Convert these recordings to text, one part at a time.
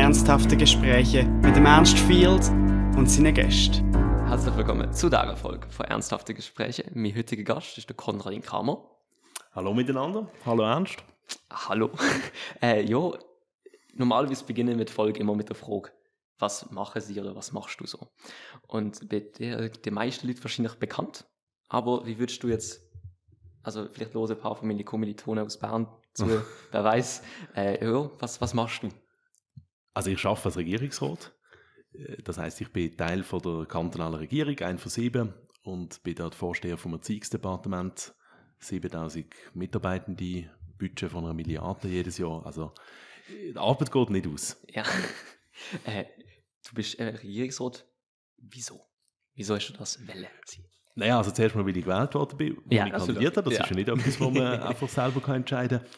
ernsthafte Gespräche mit dem Ernst Field und seinen Gästen. Herzlich willkommen zu dieser Folge von Ernsthafte Gespräche. Mein heutiger Gast ist der Konradin Kramer. Hallo miteinander. Hallo Ernst. Hallo. äh, ja, normalerweise beginnen wir mit Folge immer mit der Frage, was machen sie oder was machst du so? Und bei der, den meisten Leuten wahrscheinlich bekannt. Aber wie würdest du jetzt, also vielleicht lose ein paar von meinen Kommilitonen aus Bern zu, wer weiß, äh, ja, was, was machst du? Also ich arbeite als Regierungsrat. Äh, Das heißt, ich bin Teil von der kantonalen Regierung, ein von sieben, und bin dort Vorsteher vom Erziehungsdepartement. 7000 Mitarbeitende, Budget von einer Milliarde jedes Jahr. Also die Arbeit geht nicht aus. Ja. äh, du bist äh, Regierungsrat. Wieso? Wieso hast du das Welle? Naja, also zuerst mal, weil ich gewählt worden bin, wo Ja, ich kandidiert habe. Das Ja. ist ja nicht etwas, was man einfach selber kann entscheiden kann.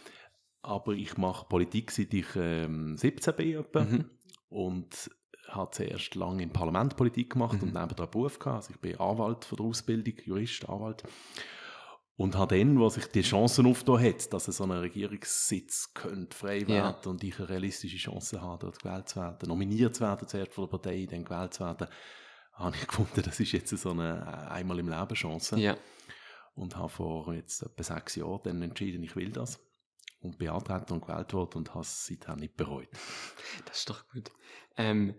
Aber ich mache Politik, seit ich ähm, 17 bin. Etwa. Mhm. und habe zuerst lange im Parlament Politik gemacht Mhm. und einen Beruf gehabt. Also ich bin Anwalt von der Ausbildung, Jurist, Anwalt. Und habe dann, wo sich die Chancen aufgetan hat, dass so ein Regierungssitz könnte frei Ja. werden und ich eine realistische Chance habe, dort gewählt zu werden, nominiert zu werden zuerst von der Partei, dann gewählt zu werden, habe ich gefunden, das ist jetzt so eine einmal im Leben Chance Ja. und habe vor jetzt etwa sechs Jahren dann entschieden, ich will das und beantragt und gewählt worden und habe es seitdem nicht bereut. Das ist doch gut. Ähm,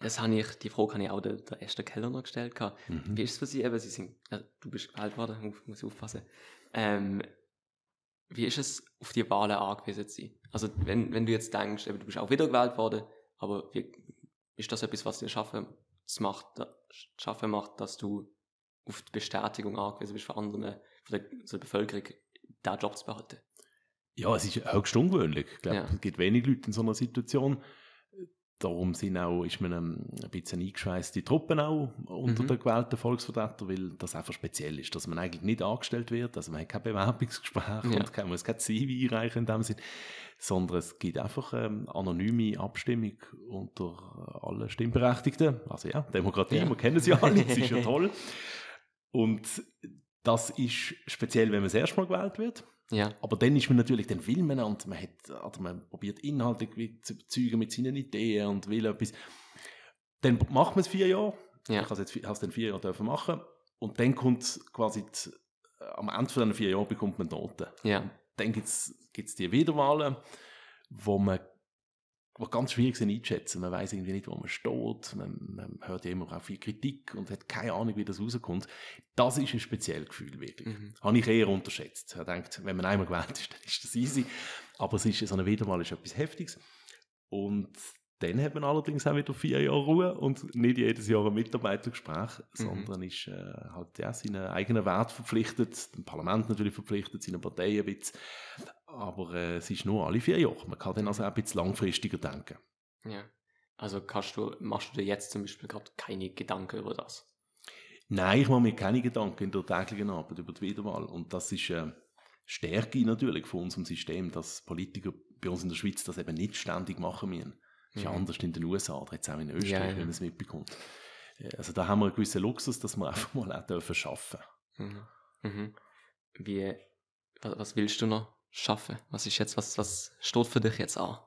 das habe ich, die Frage habe ich auch der, der Esther Keller noch gestellt. Mhm. Wie ist es für Sie? Eben, Sie sind, ja, du bist gewählt worden, muss, muss ich aufpassen. Ähm, wie ist es, auf die Wahlen angewiesen zu sein? Also, wenn, wenn du jetzt denkst, eben, du bist auch wieder gewählt worden, aber wie, ist das etwas, was dir schaffen, das macht, das schaffen macht, dass du auf die Bestätigung angewiesen bist von anderen, von der, von der Bevölkerung, diesen Job zu behalten? Ja, es ist höchst ungewöhnlich. Ich glaube, Ja. es gibt wenig Leute in so einer Situation. Darum sind auch, ist man ähm, ein bisschen eingeschweißte Truppen auch unter Mhm. den gewählten Volksvertretern, weil das einfach speziell ist, dass man eigentlich nicht angestellt wird, also man hat kein Bewerbungsgespräch Ja. und kann, muss kein CV einreichen in dem Sinn, sondern es gibt einfach ähm, anonyme Abstimmung unter allen Stimmberechtigten. Also ja, Demokratie, Ja. wir kennen sie alle, das ist ja toll. Und das ist speziell, wenn man das erste Mal gewählt wird. Ja. Aber dann ist man natürlich, dann will man und man hat, oder man probiert Inhalte zu überzeugen mit seinen Ideen und will etwas. Dann macht man es vier Jahre. Ja. Ich habe es jetzt dann vier Jahre dürfen machen. Und dann kommt quasi, die, äh, am Ende von diesen vier Jahren bekommt man Noten. Ja. Dann gibt es die Wiederwahlen, wo man wo ganz schwierig sind einzuschätzen. Man weiß irgendwie nicht, wo man steht. Man, man hört ja immer auch viel Kritik und hat keine Ahnung, wie das rauskommt. Das ist ein spezielles Gefühl, wirklich. Mhm. Habe ich eher unterschätzt. Ich denkt, wenn man einmal gewählt ist, dann ist das easy. Aber es ist, so eine Wiederwahl ist etwas Heftiges. Und dann hat man allerdings auch wieder vier Jahre Ruhe und nicht jedes Jahr ein Mitarbeitergespräch, sondern ist äh, halt ja, seinen eigenen Wert verpflichtet, dem Parlament natürlich verpflichtet, seinen Parteien ein bisschen. Aber äh, es ist nur alle vier Jahre. Man kann dann also auch ein bisschen langfristiger denken. Ja. Also kannst du, machst du dir jetzt zum Beispiel gerade keine Gedanken über das? Nein, ich mache mir keine Gedanken in der täglichen Arbeit über die Wiederwahl. Und das ist äh, Stärke natürlich von unserem System, dass Politiker bei uns in der Schweiz das eben nicht ständig machen müssen. Das ist Mhm. anders in den USA oder jetzt auch in Österreich, Ja, ja. wenn man es mitbekommt. Äh, Also da haben wir einen gewissen Luxus, dass wir einfach mal auch dürfen schaffen. Mhm. Mhm. Wie, was, was willst du noch schaffen? Was ist jetzt, was, was steht für dich jetzt an?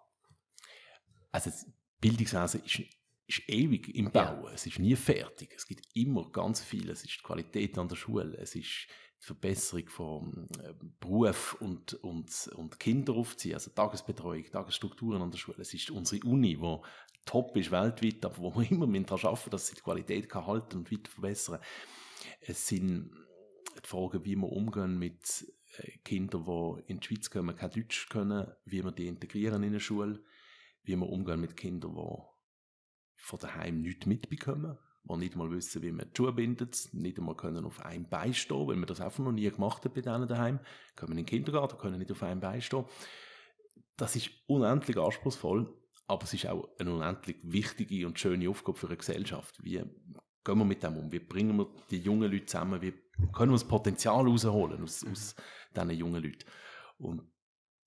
Also das Bildungswesen ist, ist ewig im Ja. Bauen. Es ist nie fertig. Es gibt immer ganz viel. Es ist die Qualität an der Schule. Es ist die Verbesserung von äh, Beruf und, und, und Kinder aufziehen. Also Tagesbetreuung, Tagesstrukturen an der Schule. Es ist unsere Uni, die top ist weltweit, aber wo wir immer daran arbeiten, dass sie die Qualität kann halten und weiter verbessern. Es sind die Fragen, wie wir umgehen mit äh, Kindern, die in die Schweiz kommen, kein Deutsch können, wie wir die integrieren in eine Schule wie wir umgehen mit Kindern, die von daheim nichts mitbekommen, die nicht mal wissen, wie man die Schuhe bindet, nicht einmal können auf einem Bein stehen, weil man das einfach noch nie gemacht hat bei denen daheim, kommen in den Kindergarten, können nicht auf einem Bein stehen. Das ist unendlich anspruchsvoll, aber es ist auch eine unendlich wichtige und schöne Aufgabe für eine Gesellschaft. Wie gehen wir mit dem um? Wie bringen wir die jungen Leute zusammen? Wie können wir das Potenzial rausholen aus, aus diesen jungen Leuten? Und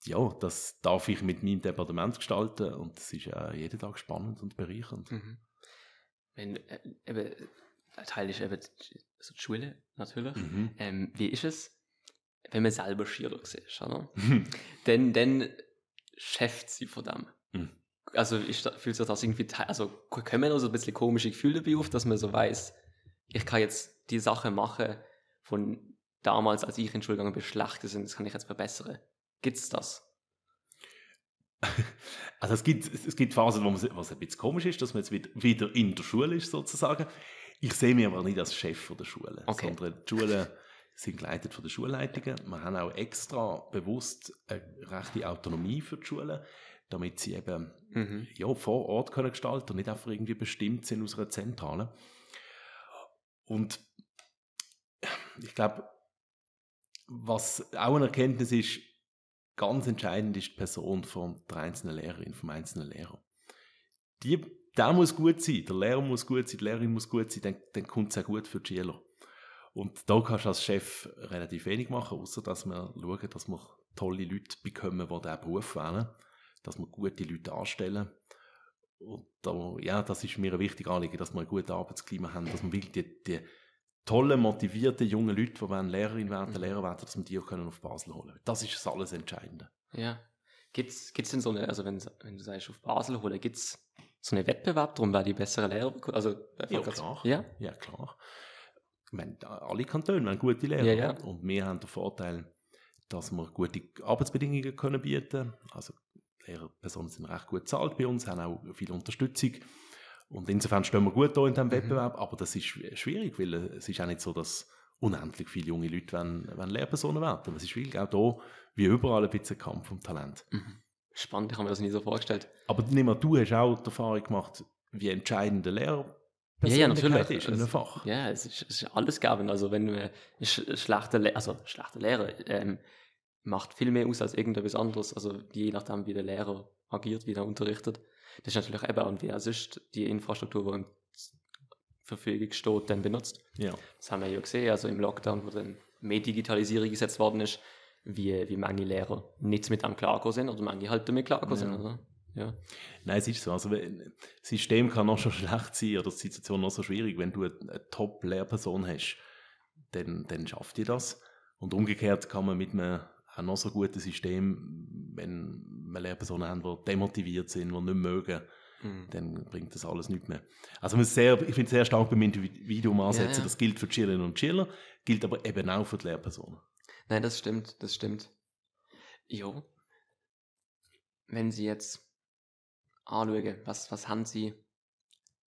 ja, das darf ich mit meinem Departement gestalten und das ist äh, jeden Tag spannend und bereichernd. Mhm. Wenn, äh, eben, ein Teil ist eben die, also die Schule, natürlich. Mhm. Ähm, wie ist es, wenn man selber Schüler sieht, oder? dann, dann schafft sie von dem. Mhm. also ist, fühlt sich das irgendwie, also kommen auch so ein bisschen komische Gefühle dabei auf, dass man so weiß, ich kann jetzt die Sachen machen von damals, als ich in bin, schlechter sind, das kann ich jetzt verbessern. Gibt es das? Also es gibt, es gibt Phasen, wo man, was ein bisschen komisch ist, dass man jetzt wieder, wieder in der Schule ist, sozusagen. Ich sehe mich aber nicht als Chef der Schule, Okay. sondern die Schulen sind geleitet von den Schulleitungen. Wir haben auch extra bewusst eine rechte Autonomie für die Schulen, damit sie eben Mhm. ja, vor Ort können gestalten und nicht einfach irgendwie bestimmt sind aus einer Zentrale. Und ich glaube, was auch eine Erkenntnis ist, ganz entscheidend ist die Person von der einzelnen Lehrerin, vom einzelnen Lehrer. Die, der muss gut sein, der Lehrer muss gut sein, die Lehrerin muss gut sein, dann, dann kommt es auch gut für die Schüler. Und da kannst du als Chef relativ wenig machen, außer dass wir schauen, dass wir tolle Leute bekommen, die diesen Beruf wählen, dass wir gute Leute anstellen. Und da, ja, das ist mir ein wichtiges Anliegen, dass wir ein gutes Arbeitsklima haben, dass wir wirklich die, die tollen, motivierten jungen Leute, die wollen Lehrerin werden, Lehrer werden, dass wir die auch können auf Basel holen können. Das ist das alles Entscheidende. Ja. Gibt's, gibt's denn so eine, also wenn, wenn du sagst, auf Basel holen, gibt's so einen Wettbewerb drum, wer die besseren Lehrer bekommt? Also, Ja, klar. Ja? Ja, klar. Ich meine, alle Kantone haben gute Lehrer. Ja, ja. Und wir haben den Vorteil, dass wir gute Arbeitsbedingungen können bieten Also, Lehrpersonen sind recht gut bezahlt bei uns, haben auch viel Unterstützung. Und insofern stehen wir gut da in diesem Mhm. Wettbewerb. Aber das ist schw- schwierig, weil es ist auch nicht so, dass unendlich viele junge Leute wollen, wollen Lehrpersonen werden. Es ist wirklich auch da, wie überall, ein bisschen Kampf um Talent. Mhm. Spannend, ich habe mir das nie so vorgestellt. Aber nimm mal, du hast auch die Erfahrung gemacht, wie entscheidend der Lehrer Ja, ja, natürlich. ist in einem Also, Fach. Ja, es ist, es ist alles gegeben. Also, wenn man ein sch schlechter, Le also, schlechter Lehrer ähm, macht viel mehr aus als irgendetwas anderes. Also, je nachdem, wie der Lehrer agiert, wie er unterrichtet. Das ist natürlich eben auch, wie er sonst die Infrastruktur, die ihm zur Verfügung steht, dann benutzt. Ja. Das haben wir ja gesehen, also im Lockdown, wo dann mehr Digitalisierung gesetzt worden ist, wie, wie manche Lehrer nicht mit einem klargekommen sind oder manche halt damit klargekommen sind, oder? Ja. Nein, es ist so. Also, das System kann noch schon schlecht sein oder die Situation noch so schwierig. Wenn du eine, Top-Lehrperson hast, dann, dann schafft ihr das. Und umgekehrt kann man mit einem auch noch so guten System, wenn wir Lehrpersonen haben, die demotiviert sind, die nicht mögen, Mhm. dann bringt das alles nicht mehr. Also man sehr, ich finde es sehr stark beim Individuum ansetzen. Ja, ja. Das gilt für die Schülerinnen und Schüler, gilt aber eben auch für die Lehrpersonen. Nein, das stimmt, das stimmt. Jo. Wenn Sie jetzt anschauen, was, was haben Sie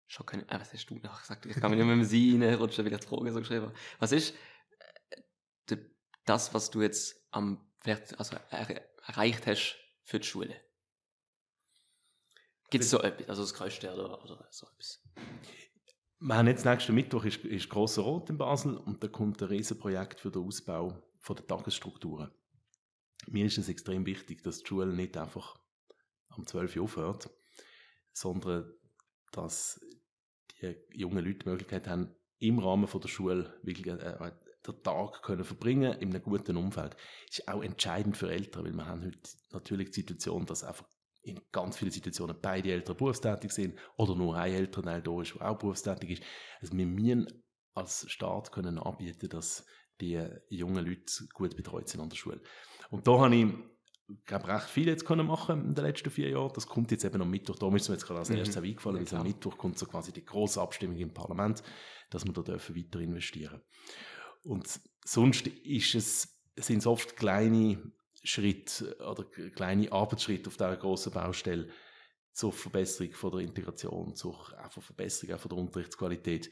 schon können, äh, was hast du noch gesagt? Ich kann mich nicht mehr mit Sie reinrutschen, weil ich Frage so geschrieben habe. Was ist äh, das, was du jetzt am Wert, also er, erreicht hast für die Schule? Gibt es so etwas, also das Größte oder, oder so etwas? Wir haben jetzt nächsten Mittwoch ist, ist Grosser Rot in Basel und da kommt ein Riesenprojekt für den Ausbau von der Tagesstrukturen. Mir ist es extrem wichtig, dass die Schule nicht einfach am 12 Uhr aufhört, sondern dass die jungen Leute die Möglichkeit haben, im Rahmen von der Schule wirklich äh, äh, den Tag können verbringen in einem guten Umfeld. Das ist auch entscheidend für Eltern, weil wir haben heute natürlich die Situation, dass einfach in ganz vielen Situationen beide Eltern berufstätig sind oder nur ein Elternteil da ist, der auch berufstätig ist. Also wir müssen als Staat können anbieten, dass die jungen Leute gut betreut sind an der Schule. Und da habe ich, glaube recht viel jetzt können machen in den letzten vier Jahren. Das kommt jetzt eben am Mittwoch. Da ist mir jetzt gerade als Mhm. erstes auch eingefallen, Ja, weil am klar. Mittwoch kommt so quasi die große Abstimmung im Parlament, dass wir da dürfen weiter investieren. Und sonst ist es, sind es oft kleine Schritte oder kleine Arbeitsschritte auf dieser grossen Baustelle zur Verbesserung von der Integration, zur einfach Verbesserung auch von der Unterrichtsqualität.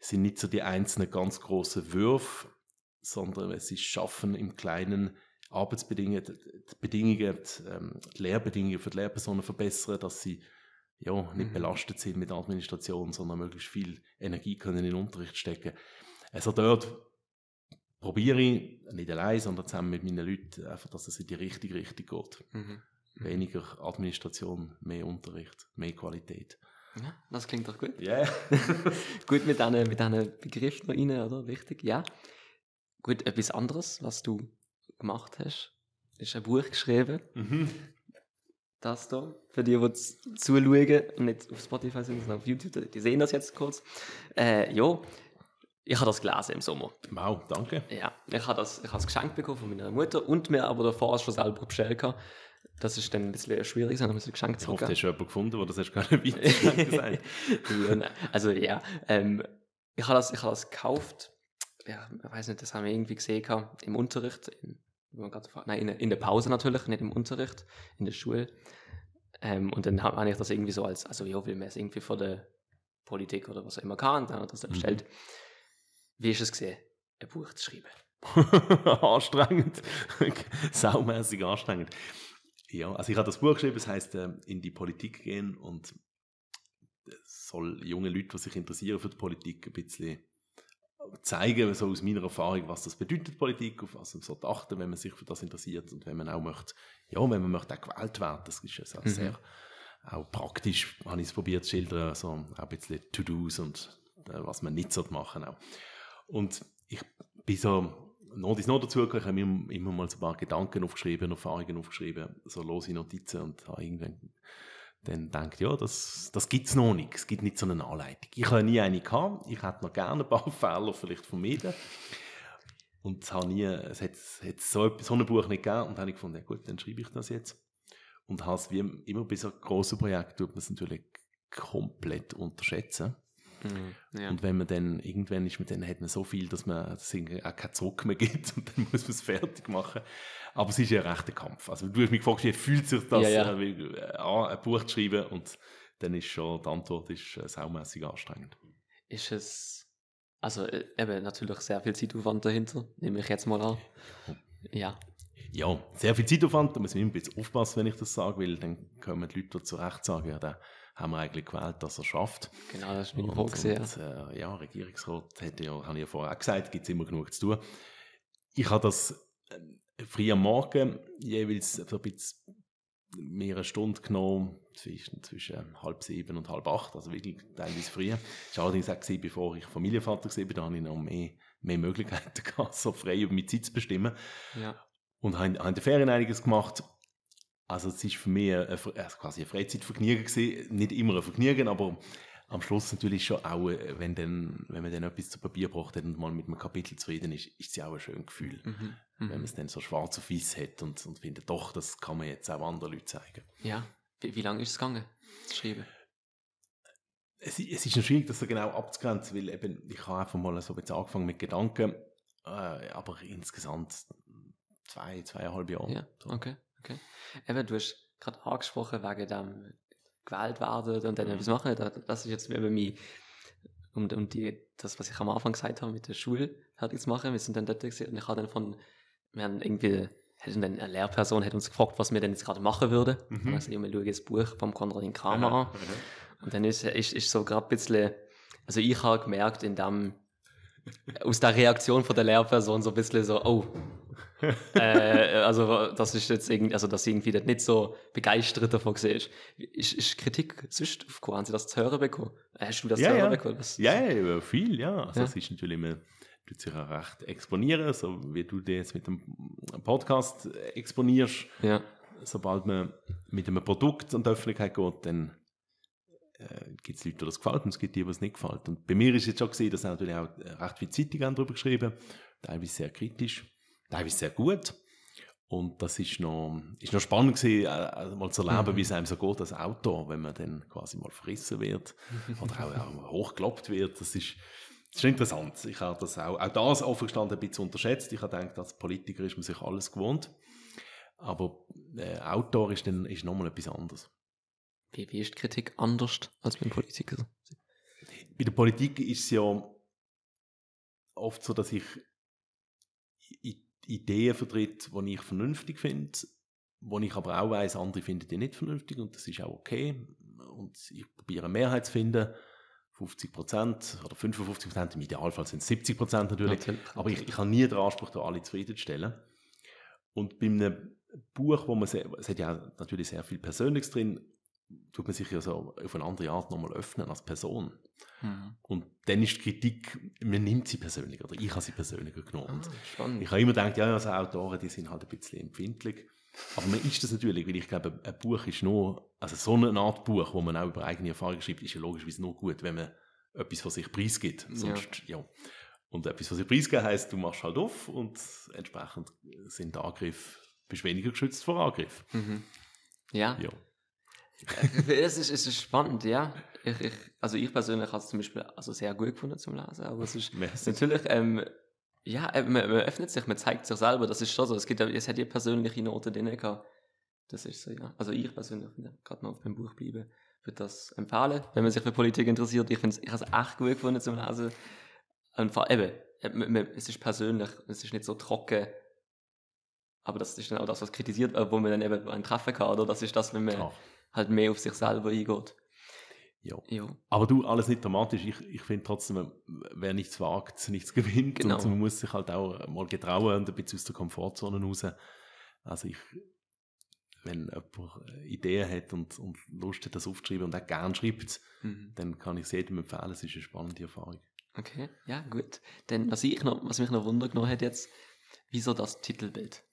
Es sind nicht so die einzelnen ganz grossen Würfe, sondern es ist Schaffen im Kleinen, Arbeitsbedingungen, die Bedingungen, die, ähm, die Lehrbedingungen für die Lehrpersonen verbessern, dass sie ja, nicht Mhm. belastet sind mit Administration, sondern möglichst viel Energie können in den Unterricht stecken. Also dort probiere ich, nicht allein, sondern zusammen mit meinen Leuten, einfach, dass es in die richtige Richtung geht. Mhm. Weniger Administration, mehr Unterricht, mehr Qualität. Ja, das klingt doch gut. Ja. Gut, mit diesen mit diesen Begriffen noch rein, oder? Wichtig, ja. Gut, etwas anderes, was du gemacht hast, ist ein Buch geschrieben. Mhm. Das da. Für die, die zuschauen und nicht auf Spotify sind, sondern auf YouTube, die sehen das jetzt kurz. Äh, ja, ich habe das gelesen im Sommer. Wow, danke. Ja, ich habe das, ich habe das geschenkt bekommen von meiner Mutter und mir aber davor schon selber bestellt. gehabt. das ist dann ein bisschen schwierig, sondern muss ein Geschenk Ich hoffe, zurückgeben. hast du jemanden gefunden, der das hast gar nicht weiter gesagt also ja, ähm, ich habe das, ich habe das gekauft. Ja, ich weiß nicht, das haben wir irgendwie gesehen gehabt, im Unterricht. In, wo nein, in, in der Pause natürlich, nicht im Unterricht, in der Schule. Ähm, und dann habe hab ich das irgendwie so als, also ja, will man es irgendwie von der Politik oder was auch immer kann, dann hat er das dann Mhm. Wie ist es gesehen, ein Buch zu schreiben? anstrengend. Saumäßig anstrengend. Ja, also ich habe das Buch geschrieben, es heißt äh, in die Politik gehen und es soll junge Leute, die sich interessieren für die Politik, ein bisschen zeigen, so aus meiner Erfahrung, was das bedeutet, Politik, auf was man so achten, wenn man sich für das interessiert und wenn man auch möchte, ja, wenn man möchte auch gewählt werden, das ist ja Mhm. sehr auch praktisch, habe ich es probiert zu schildern, so auch ein bisschen To-Dos und äh, was man nicht machen auch. Und ich bin so noch dies noch dazu ich habe mir immer mal so ein paar Gedanken aufgeschrieben, Erfahrungen aufgeschrieben, so lose Notizen und habe irgendwann dann denkt, ja, das, das gibt es noch nicht. Es gibt nicht so eine Anleitung. Ich habe nie eine gehabt. Ich hätte noch gerne ein paar Fehler vielleicht vermieden. Und es, habe nie, es hat, hat so, so ein Buch nicht gegeben. Und dann habe ich gefunden, ja gut, dann schreibe ich das jetzt. Und habe es wie immer bei so grossen Projekten tut man es natürlich komplett unterschätzen. Mhm. Ja. Und wenn man dann, irgendwann ist man dann, hat man so viel, dass man irgendwie auch keinen Zurück mehr gibt und dann muss man es fertig machen. Aber es ist ja ein rechter Kampf. Also du hast mich gefragt, wie fühlt sich das Ja, ja. Äh, äh, an, ein Buch zu schreiben und dann ist schon, die Antwort ist äh, saumässig anstrengend. ist es, also äh, eben natürlich sehr viel Zeitaufwand dahinter, nehme ich jetzt mal an. Ja, Ja, sehr viel Zeitaufwand, da muss man immer ein bisschen aufpassen, wenn ich das sage, weil dann kommen die Leute zu Recht sagen, ja, den haben wir eigentlich gewählt, dass er schafft. genau, das ist meine Frage. ja. äh, ja, Regierungsrat hätte ja, habe ich ja vorher auch gesagt, gibt es immer genug zu tun. Ich habe das äh, früh am Morgen jeweils so ein bisschen mehrere Stunden genommen, zwischen, zwischen halb sieben und halb acht, also wirklich teilweise früher. Das war allerdings auch, gewesen, bevor ich Familienvater war, da hatte ich noch mehr, mehr Möglichkeiten gehabt, so frei über meine Zeit zu bestimmen. ja. Und habe in den Ferien einiges gemacht. Also es ist für mich ein, ein, quasi ein Freizeitvergnügen gewesen. Nicht immer ein Vergnügen, aber am Schluss natürlich schon auch, äh, wenn, dann, wenn man dann etwas zu Papier braucht und mal mit einem Kapitel zufrieden ist, ist es ja auch ein schönes Gefühl. Mhm. Wenn man Mhm. es dann so schwarz auf weiß hat und, und findet, doch, das kann man jetzt auch anderen Leuten zeigen. Ja, wie, wie lange ist es gegangen, zu schreiben? Es, es ist noch schwierig, das so genau abzugrenzen, weil eben, ich habe einfach mal so ein bisschen angefangen mit Gedanken, äh, aber insgesamt zwei, zweieinhalb Jahre. Ja, okay, okay. Eben, du hast gerade angesprochen wegen dem gewählt werden und dann Mhm. etwas machen. Da- Das ist jetzt eben mein, um, um die, das, was ich am Anfang gesagt habe, mit der Schule fertig zu machen. Wir sind dann dort gewesen und ich habe dann von, wir haben irgendwie, hätten dann eine Lehrperson hat uns gefragt, was wir denn jetzt gerade machen würden. Mhm. Dann gesagt, wir schauen das Buch vom Konradin Kramer an. Aha. Und dann ist, ist, ist so gerade ein bisschen, also ich habe gemerkt, in dem, aus der Reaktion von der Lehrperson so ein bisschen so, oh, äh, also das ist jetzt irgendwie, also dass irgendwie nicht so begeistert davon gesehen ist. Ist, Kritik sonst aufgekommen? Haben sie das zu hören bekommen? Hast du das Ja, zu hören ja. bekommen? Was- Ja, ja, viel, ja. Also Ja. es ist natürlich immer, tut sich auch recht exponieren, so wie du dich jetzt mit dem Podcast exponierst. ja. Sobald man mit einem Produkt an die Öffentlichkeit geht, dann äh, gibt es Leute, die das gefällt und es gibt die, die es nicht gefällt. Und bei mir ist jetzt schon gesehen, dass natürlich auch recht viele Zeitungen darüber geschrieben, teilweise sehr kritisch, teilweise sehr gut. Und das ist noch, ist noch spannend gewesen, also mal zu erleben, Mhm. wie es einem so geht als Autor, wenn man dann quasi mal verrissen wird oder auch, auch hochgeloppt wird. Das ist, das ist interessant. Ich habe das auch, auch das offen gestanden ein bisschen unterschätzt. Ich habe gedacht, als Politiker ist man sich alles gewohnt. Aber äh, Autor ist dann ist nochmal etwas anderes. Wie, wie ist die Kritik anders als beim Politiker? Bei der Politik ist es ja oft so, dass ich I Ideen vertrete, die ich vernünftig finde, wo ich aber auch weiss, andere finden die nicht vernünftig und das ist auch okay. Und ich probiere eine Mehrheit zu finden, 50% oder 55%, im Idealfall sind es 70% natürlich. Natürlich. Aber ich, ich habe nie den Anspruch, da alle zufriedenzustellen. Und bei einem Buch, wo man sehr, es hat ja natürlich sehr viel Persönliches drin, tut man sich ja so auf eine andere Art nochmal öffnen als Person. Mhm. Und dann ist die Kritik, man nimmt sie persönlich, oder ich habe sie persönlicher genommen. Ah, ich habe immer gedacht, ja, also Autoren, die sind halt ein bisschen empfindlich. Aber man ist das natürlich, weil ich glaube, ein Buch ist nur, also so eine Art Buch, wo man auch über eigene Erfahrungen schreibt, ist ja logischerweise nur gut, wenn man etwas von sich preisgibt. Sonst, ja. Und etwas von sich preisgeben heisst, du machst halt auf und entsprechend sind Angriffe, bist weniger geschützt vor Angriff. Mhm. Ja. Ja. Es ist, es ist spannend, ja. Ich, ich, also ich persönlich habe es zum Beispiel also sehr gut gefunden zum Lesen, aber es ist Merci. natürlich, ähm, ja, äh, man, man öffnet sich, man zeigt sich selber, das ist schon so. Es, gibt, ja- es hat ja persönliche Noten drin gehabt. Das ist so, ja. Also ich persönlich, ich gerade mal auf dem Buch bleiben, würde das empfehlen, wenn man sich für Politik interessiert. Ich, ich habe es echt gut gefunden zum Lesen. Und vor, eben, äh, man- es ist persönlich, es ist nicht so trocken. Aber das ist dann auch das, was kritisiert wird, wo man dann eben ein Treffen kann, oder? Das ist das, wenn man Klar. Halt mehr auf sich selber eingeht. Ja. Ja. Aber du, alles nicht dramatisch. Ich, ich finde trotzdem, wer nichts wagt, nichts gewinnt. Genau. Und man muss sich halt auch mal getrauen und ein bisschen aus der Komfortzone raus. Also ich, wenn jemand Ideen hat und, und Lust hat, das aufzuschreiben und auch gerne schreibt, Mhm. dann kann ich es jedem empfehlen. Es ist eine spannende Erfahrung. Okay, ja, gut. Denn was, ich noch, was mich noch Wunder genommen hat jetzt, wieso das Titelbild?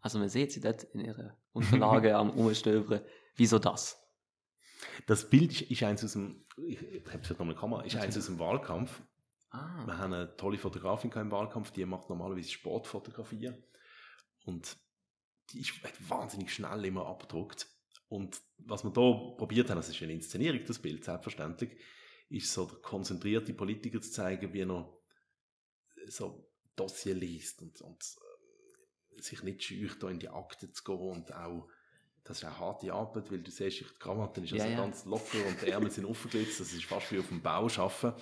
Also man sieht sie dort in ihrer Unterlage am Umstöbern. Wieso das? Das Bild ist, ist eins aus dem, ich, ich habe es noch eine Kamera, ist eins aus dem Wahlkampf. Ah, Wir haben eine tolle Fotografin im Wahlkampf, die macht normalerweise Sportfotografien. Und die ist hat wahnsinnig schnell immer abgedruckt. Und was wir da probiert haben, das ist eine Inszenierung, das Bild, selbstverständlich, ist so der konzentrierte Politiker zu zeigen, wie er so Dossier liest und, und sich nicht scheucht, da in die Akte zu gehen und auch das ist eine harte Arbeit, weil du siehst, die Krawatte ist also ja. ganz locker und die Ärmel sind aufgeglitzt, das ist fast wie auf dem Bau arbeiten.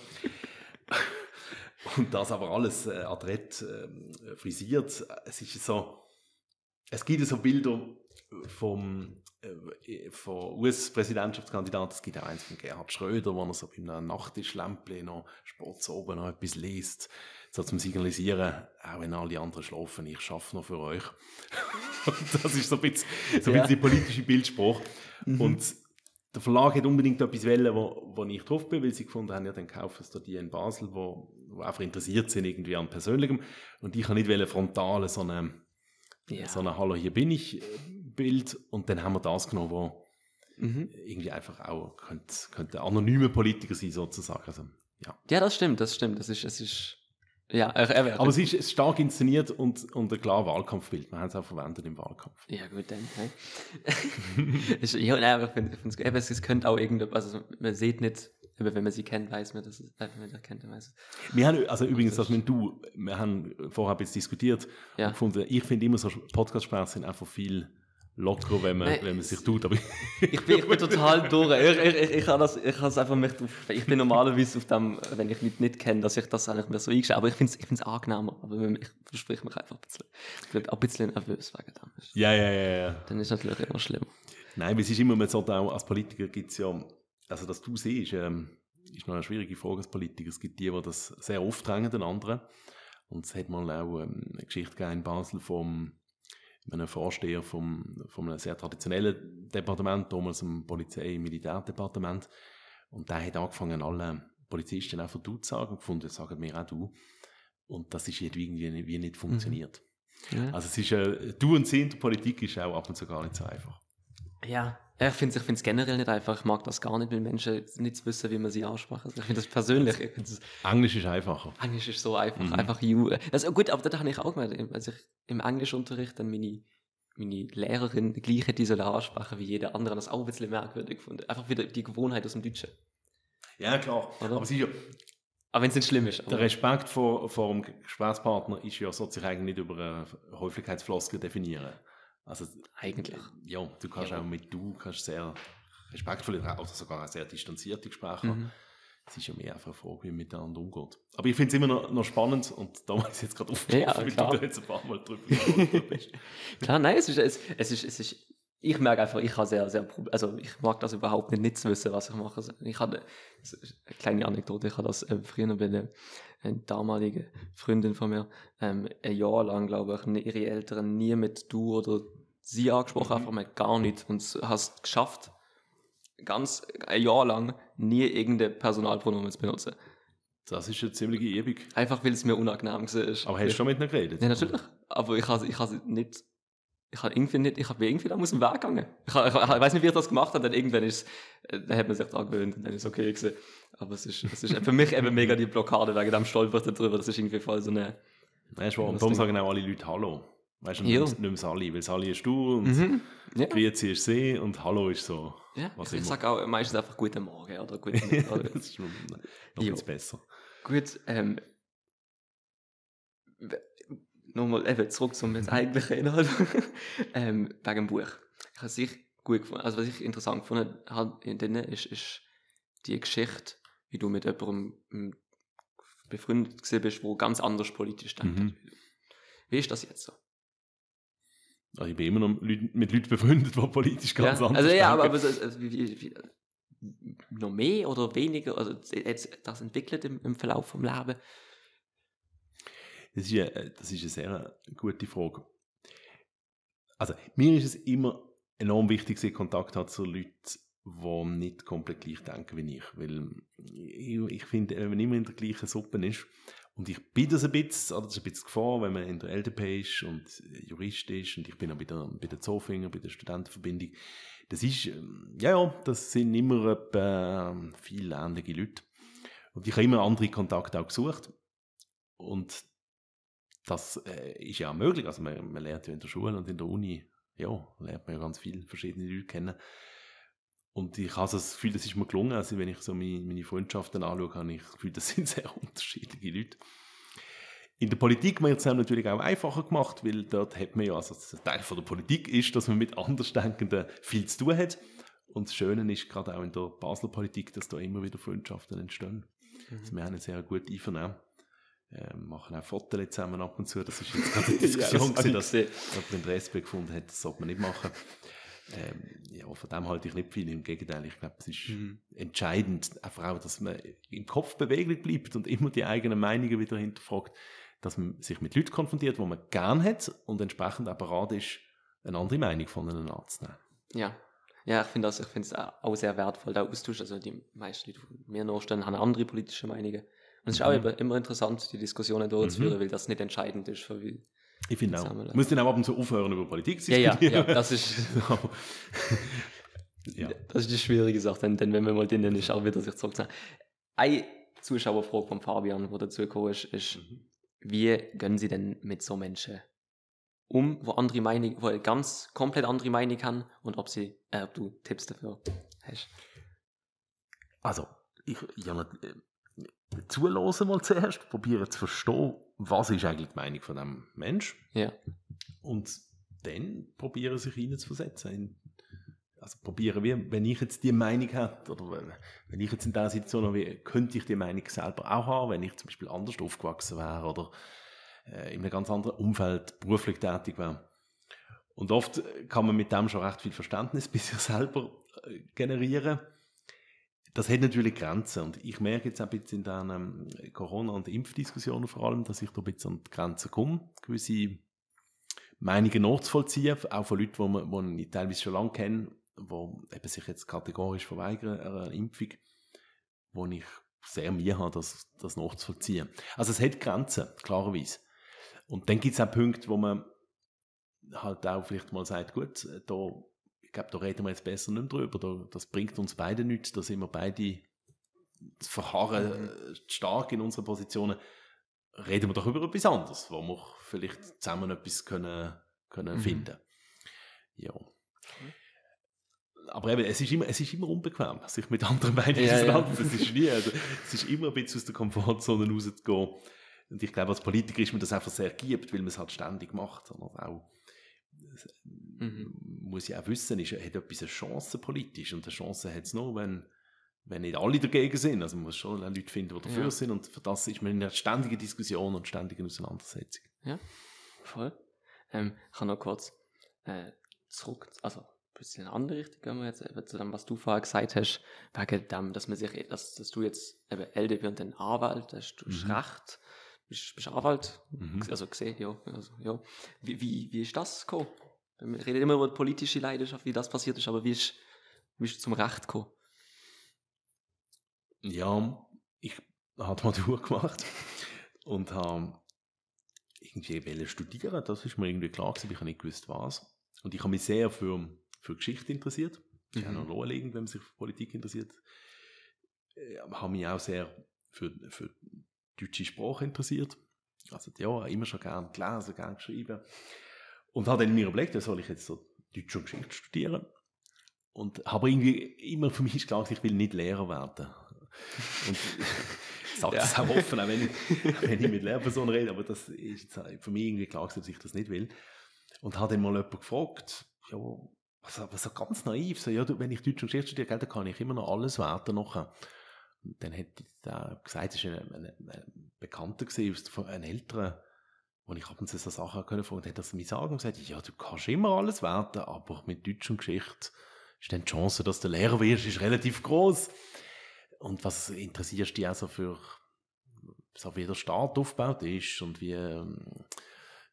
Und das aber alles äh, adrett ähm, frisiert. Es ist so, es gibt so Bilder vom, äh, von US-Präsidentschaftskandidaten. Es gibt auch eins von Gerhard Schröder, wo er so bei einem Nachttischlämpchen noch spotz oben noch etwas liest. So zum Signalisieren, auch wenn alle anderen schlafen, ich schaffe noch für euch. Das ist so ein bisschen, so ein Ja. bisschen die politische Bildspruch. Und der Verlag hat unbedingt etwas wollen, wo, wo ich drauf bin, weil sie gefunden haben, ja, dann kaufen da die in Basel, wo, wo einfach interessiert sind irgendwie an Persönlichem. Und ich habe nicht wollen frontal so eine, ja. so eine Hallo, hier bin ich äh, Bild. Und dann haben wir das genommen, wo Mhm. irgendwie einfach auch könnte, könnte anonyme Politiker sein, sozusagen. Also, ja. ja, das stimmt, das stimmt. Das ist, es ist, ja, Aber es ist, es ist stark inszeniert und, und ein klar Wahlkampfbild. Wir haben es auch verwendet im Wahlkampf. Ja, gut, dann. Hey. ist, ja, nein, aber ich finde find's gut. Es, es könnte auch irgendetwas, also man sieht nicht, aber wenn man sie kennt, weiß man, dass es, äh, wenn man sie kennt, dann weiß es. Wir haben, also übrigens, Das das mit du, wir haben vorher ein bisschen diskutiert Ja. und gefunden, ich finde immer so Podcast-Sprecher sind einfach viel lockerer, wenn man, Nein, wenn man sich tut, aber Ich bin, ich bin total durch. Ich, ich, ich, ich habe das, ich habe einfach mich ich bin normalerweise auf dem, wenn ich Leute nicht kenne, dass ich das eigentlich mir so eingestellt aber ich finde es ich find's angenehmer. Aber wenn- ich verspreche mich einfach ein bisschen, ich bin ein bisschen nervös wegen dem. ja, ja, ja, ja. Dann ist es natürlich immer schlimm. Nein, es ist immer, sollte auch, als Politiker gibt es ja, also dass du siehst, ähm, ist noch eine schwierige Frage als Politiker. Es gibt die, die das sehr oft drängen, den anderen. Und es hat mal auch ähm, eine Geschichte gegeben in Basel vom einem Vorsteher vom, von einem sehr traditionellen Departement, damals einem Polizei-Militärdepartement. Und der hat angefangen, alle Polizisten einfach du zu sagen und gefunden, sagen mir auch du. Und das ist irgendwie wie nicht funktioniert. Ja. Also es ist, äh, du und sie in der Politik ist auch ab und zu gar nicht so einfach. Ja, ja ich finde es generell nicht einfach. Ich mag das gar nicht, wenn Menschen nicht wissen, wie man sie aussprechen. Ich finde das persönlich. Das, Englisch ist einfacher. Englisch ist so einfach. Mhm. Einfach you. Also gut, aber das habe ich auch gemerkt. Als ich im Englischunterricht dann meine, meine Lehrerin gleich hätte diese ansprechen wie jeder andere, das auch ein bisschen merkwürdig gefunden. Einfach wieder die Gewohnheit aus dem Deutschen. Ja, klar. Oder? Aber ja, Aber wenn es nicht schlimm ist. der Respekt vor, vor dem Gesprächspartner ist ja, sollte sich eigentlich nicht über eine Häufigkeitsfloskel definieren. Also, eigentlich. ja, du kannst Ja. auch mit du kannst sehr respektvolle oder sogar auch sehr distanzierte Gespräche haben. Mhm. Es ist ja mehr einfach eine Frage, wie man miteinander umgeht. Aber ich finde es immer noch, noch spannend und da muss ich jetzt gerade Ja, ja, weil klar. du da jetzt ein paar Mal drüber bist. Klar, nein, es ist, es, es ist, es ist, ich merke einfach, ich habe sehr, sehr, also ich mag das überhaupt nicht, nicht zu wissen, was ich mache. Also ich hatte, eine kleine Anekdote, ich hatte das äh, früher bei einer, einer damaligen Freundin von mir, ähm, ein Jahr lang, glaube ich, nie- ihre Eltern nie mit du oder sie angesprochen, Mhm. einfach mal gar nicht und hast geschafft, ganz ein Jahr lang nie irgendein Personalpronomen zu benutzen. Das ist eine ziemliche Übung. Einfach weil es mir unangenehm war. Aber hast du schon mit ihnen geredet? Ja, natürlich. Aber ich habe ich nicht. Ich habe irgendwie nicht, ich habe irgendwie dann aus dem Weg gegangen. Ich, ich, ich weiß nicht, wie ich das gemacht habe, dann irgendwann ist es, äh, dann hat man sich daran gewöhnt und dann ist es okay gewesen. Aber es ist, es ist für mich eben mega die Blockade, wegen dem stolpert er drüber. Das ist irgendwie voll so eine, Nein, ist wahr. Und darum sagen auch alle Leute Hallo. Weißt du, Ja. nicht mehr Sali, weil Sali ist du und Mhm. Ja. Grüezi ist sie und Hallo ist so. Ja, ich immer. sage auch meistens einfach guten Morgen oder guten Mittag. das ist noch, noch Ja. etwas besser. Gut, ähm, nochmal eben zurück zum eigentlichen Inhalt, ähm, wegen dem Buch. Ich habe es sich gut gefunden, also was ich interessant gefunden habe in denen ist, ist die Geschichte, wie du mit jemandem ähm, befreundet gewesen bist, wo ganz anders politisch denkt. Mhm. Wie ist das jetzt so? Also ich bin immer noch mit Leuten befreundet, die politisch ganz ja? anders Also ja, aber, denken. aber so, also, wie, wie, wie, noch mehr oder weniger, also jetzt das entwickelt im, im Verlauf vom Leben. Das ist, eine, das ist eine sehr gute Frage. Also, mir ist es immer enorm wichtig, dass ich Kontakt habe zu Leuten, die nicht komplett gleich denken wie ich. Weil ich, ich finde, wenn man immer in der gleichen Suppe ist, und ich bin das ein bisschen, oder das ist ein bisschen Gefahr, wenn man in der LDP ist und Jurist ist, und ich bin auch bei der, bei der Zofinger, bei der Studentenverbindung, das ist, ähm, ja, ja, das sind immer etwa ähm, viele ähnliche Leute. Und ich habe immer andere Kontakte auch gesucht. Und das äh, ist ja auch möglich. Also man, man lernt ja in der Schule und in der Uni, ja, lernt man ja ganz viele verschiedene Leute kennen. Und ich habe das Gefühl, das ist mir gelungen. Also wenn ich so meine, meine Freundschaften anschaue, habe ich das Gefühl, das sind sehr unterschiedliche Leute. In der Politik wird es einem natürlich auch einfacher gemacht, weil dort hat man ja, also der Teil von der Politik ist, dass man mit Andersdenkenden viel zu tun hat. Und das Schöne ist gerade auch in der Basler Politik, dass da immer wieder Freundschaften entstehen. Also wir haben ein sehr gut einvernehmen. Ähm, machen auch Fotos zusammen ab und zu. Das ist jetzt gerade eine Diskussion, das ja, ich dass gesehen. jemand in der SP gefunden hat, das sollte man nicht machen. Ähm, ja, von dem halte ich nicht viel. Im Gegenteil, ich glaube, es ist Mhm. entscheidend, einfach auch, dass man im Kopf beweglich bleibt und immer die eigenen Meinungen wieder hinterfragt, dass man sich mit Leuten konfrontiert, die man gern hat und entsprechend auch bereit ist, eine andere Meinung von ihnen anzunehmen. Ja. Ja, ich finde das, ich finde es auch sehr wertvoll, der Austausch. Also die meisten die mir nachstehen, haben andere politische Meinungen. Und es ist auch Mhm. immer interessant, die Diskussionen durchzuführen, weil das nicht entscheidend ist für wie. Ich finde auch. Muss dann auch ab und zu aufhören, über Politik zu Ja, ja, ja, das ist, ja. das ist die schwierige Sache, denn, denn wenn man mal drinnen ist, auch wieder sich zurückzunehmen. Eine Zuschauerfrage von Fabian, die dazu gekommen ist, ist, wie gehen Sie denn mit so Menschen um, wo andere Meinung, wo ganz komplett andere Meinung haben und ob sie, äh, ob du Tipps dafür hast. Also, ich, ja, äh, zulassen mal zuerst, probieren zu verstehen, was ist eigentlich die Meinung von dem Mensch Ja. und dann probieren sich hineinzuversetzen. In, also probieren, wie, wenn ich jetzt die Meinung hätte, oder wenn, wenn ich jetzt in dieser Situation wäre, könnte ich die Meinung selber auch haben, wenn ich zum Beispiel anders aufgewachsen wäre oder äh, in einem ganz anderen Umfeld beruflich tätig wäre. Und oft kann man mit dem schon recht viel Verständnis bei sich selber äh, generieren. Das hat natürlich Grenzen. Und ich merke jetzt auch ein bisschen in den ähm, Corona- und Impfdiskussionen vor allem, dass ich da ein bisschen an die Grenzen komme, gewisse Meinungen nachzuvollziehen, auch von Leuten, die, man, ich teilweise schon lange kenne, die eben sich jetzt kategorisch verweigern einer Impfung, wo ich sehr Mühe habe, das, das nachzuvollziehen. Also es hat Grenzen, klarerweise. Und dann gibt es auch Punkte, wo man halt auch vielleicht mal sagt, gut, da, ich glaube, da reden wir jetzt besser nicht drüber, da, das bringt uns beide nichts, da sind wir beide verharren äh, stark in unseren Positionen. Reden wir doch über etwas anderes, wo wir vielleicht zusammen etwas können, können Mhm. finden. Ja. Aber eben, es ist immer, es ist immer unbequem, sich mit anderen Meinungen Ja, ja. auseinanderzusetzen. Es ist nie, also, es ist immer ein bisschen aus der Komfortzone rauszugehen. Und ich glaube, als Politiker ist mir das einfach sehr gibt, weil man es halt ständig macht. Oder auch, Mhm. muss ich auch wissen, ist, hat etwas eine Chance politisch. Und eine Chance hat es nur, wenn, wenn nicht alle dagegen sind. Also man muss schon auch Leute finden, die dafür Ja. sind. Und für das ist man in einer ständigen Diskussion und ständigen Auseinandersetzung. Voll. Ähm, ich kann noch kurz äh, zurück, also ein bisschen in eine andere Richtung gehen wir jetzt eben zu dem, was du vorher gesagt hast, wegen dem, dass man sich, dass, dass du jetzt eben LDP und dann Anwalt, hast, du hast Mhm. Recht, bist, bist Anwalt, Mhm. also gesehen, ja, also, ja. Wie, wie, wie ist das gekommen? Wir reden immer über die politische Leidenschaft, wie das passiert ist, aber wie ist, wie ist du zum Recht gekommen? Ja, ich habe mal durchgemacht und habe irgendwie studieren. Das ist mir irgendwie klar gewesen. Ich habe nicht gewusst, was. Und ich habe mich sehr für, für Geschichte interessiert. Ich Mhm. habe noch naheliegend, wenn man sich für Politik interessiert. Ich habe mich auch sehr für, für deutsche Sprache interessiert. Also ja, immer schon gern gelesen, gern geschrieben. Und habe dann mir überlegt, soll ich jetzt so Deutsch und Geschichte studieren? Und habe irgendwie immer für mich ist klar, ich will nicht Lehrer werden. Und ich sage das auch offen, auch wenn ich, wenn ich mit Lehrpersonen rede, aber das ist für mich irgendwie klar, dass ich das nicht will. Und habe dann mal jemanden gefragt, ja, also, aber so ganz naiv, so, ja, wenn ich Deutsch und Geschichte studiere, dann kann ich immer noch alles werden nachher. Und dann ich da gesagt, es war ein, ein, ein Bekannter gewesen, ein älterer, wo ich ab und zu so Sachen können fragen, und hat das mir sagen und gesagt, ja, du kannst immer alles werden, aber mit Deutsch und Geschichte ist dann die Chance, dass du Lehrer wirst, ist relativ groß. Und was interessierst dich also für, so wie der Staat aufgebaut ist und wie, ähm,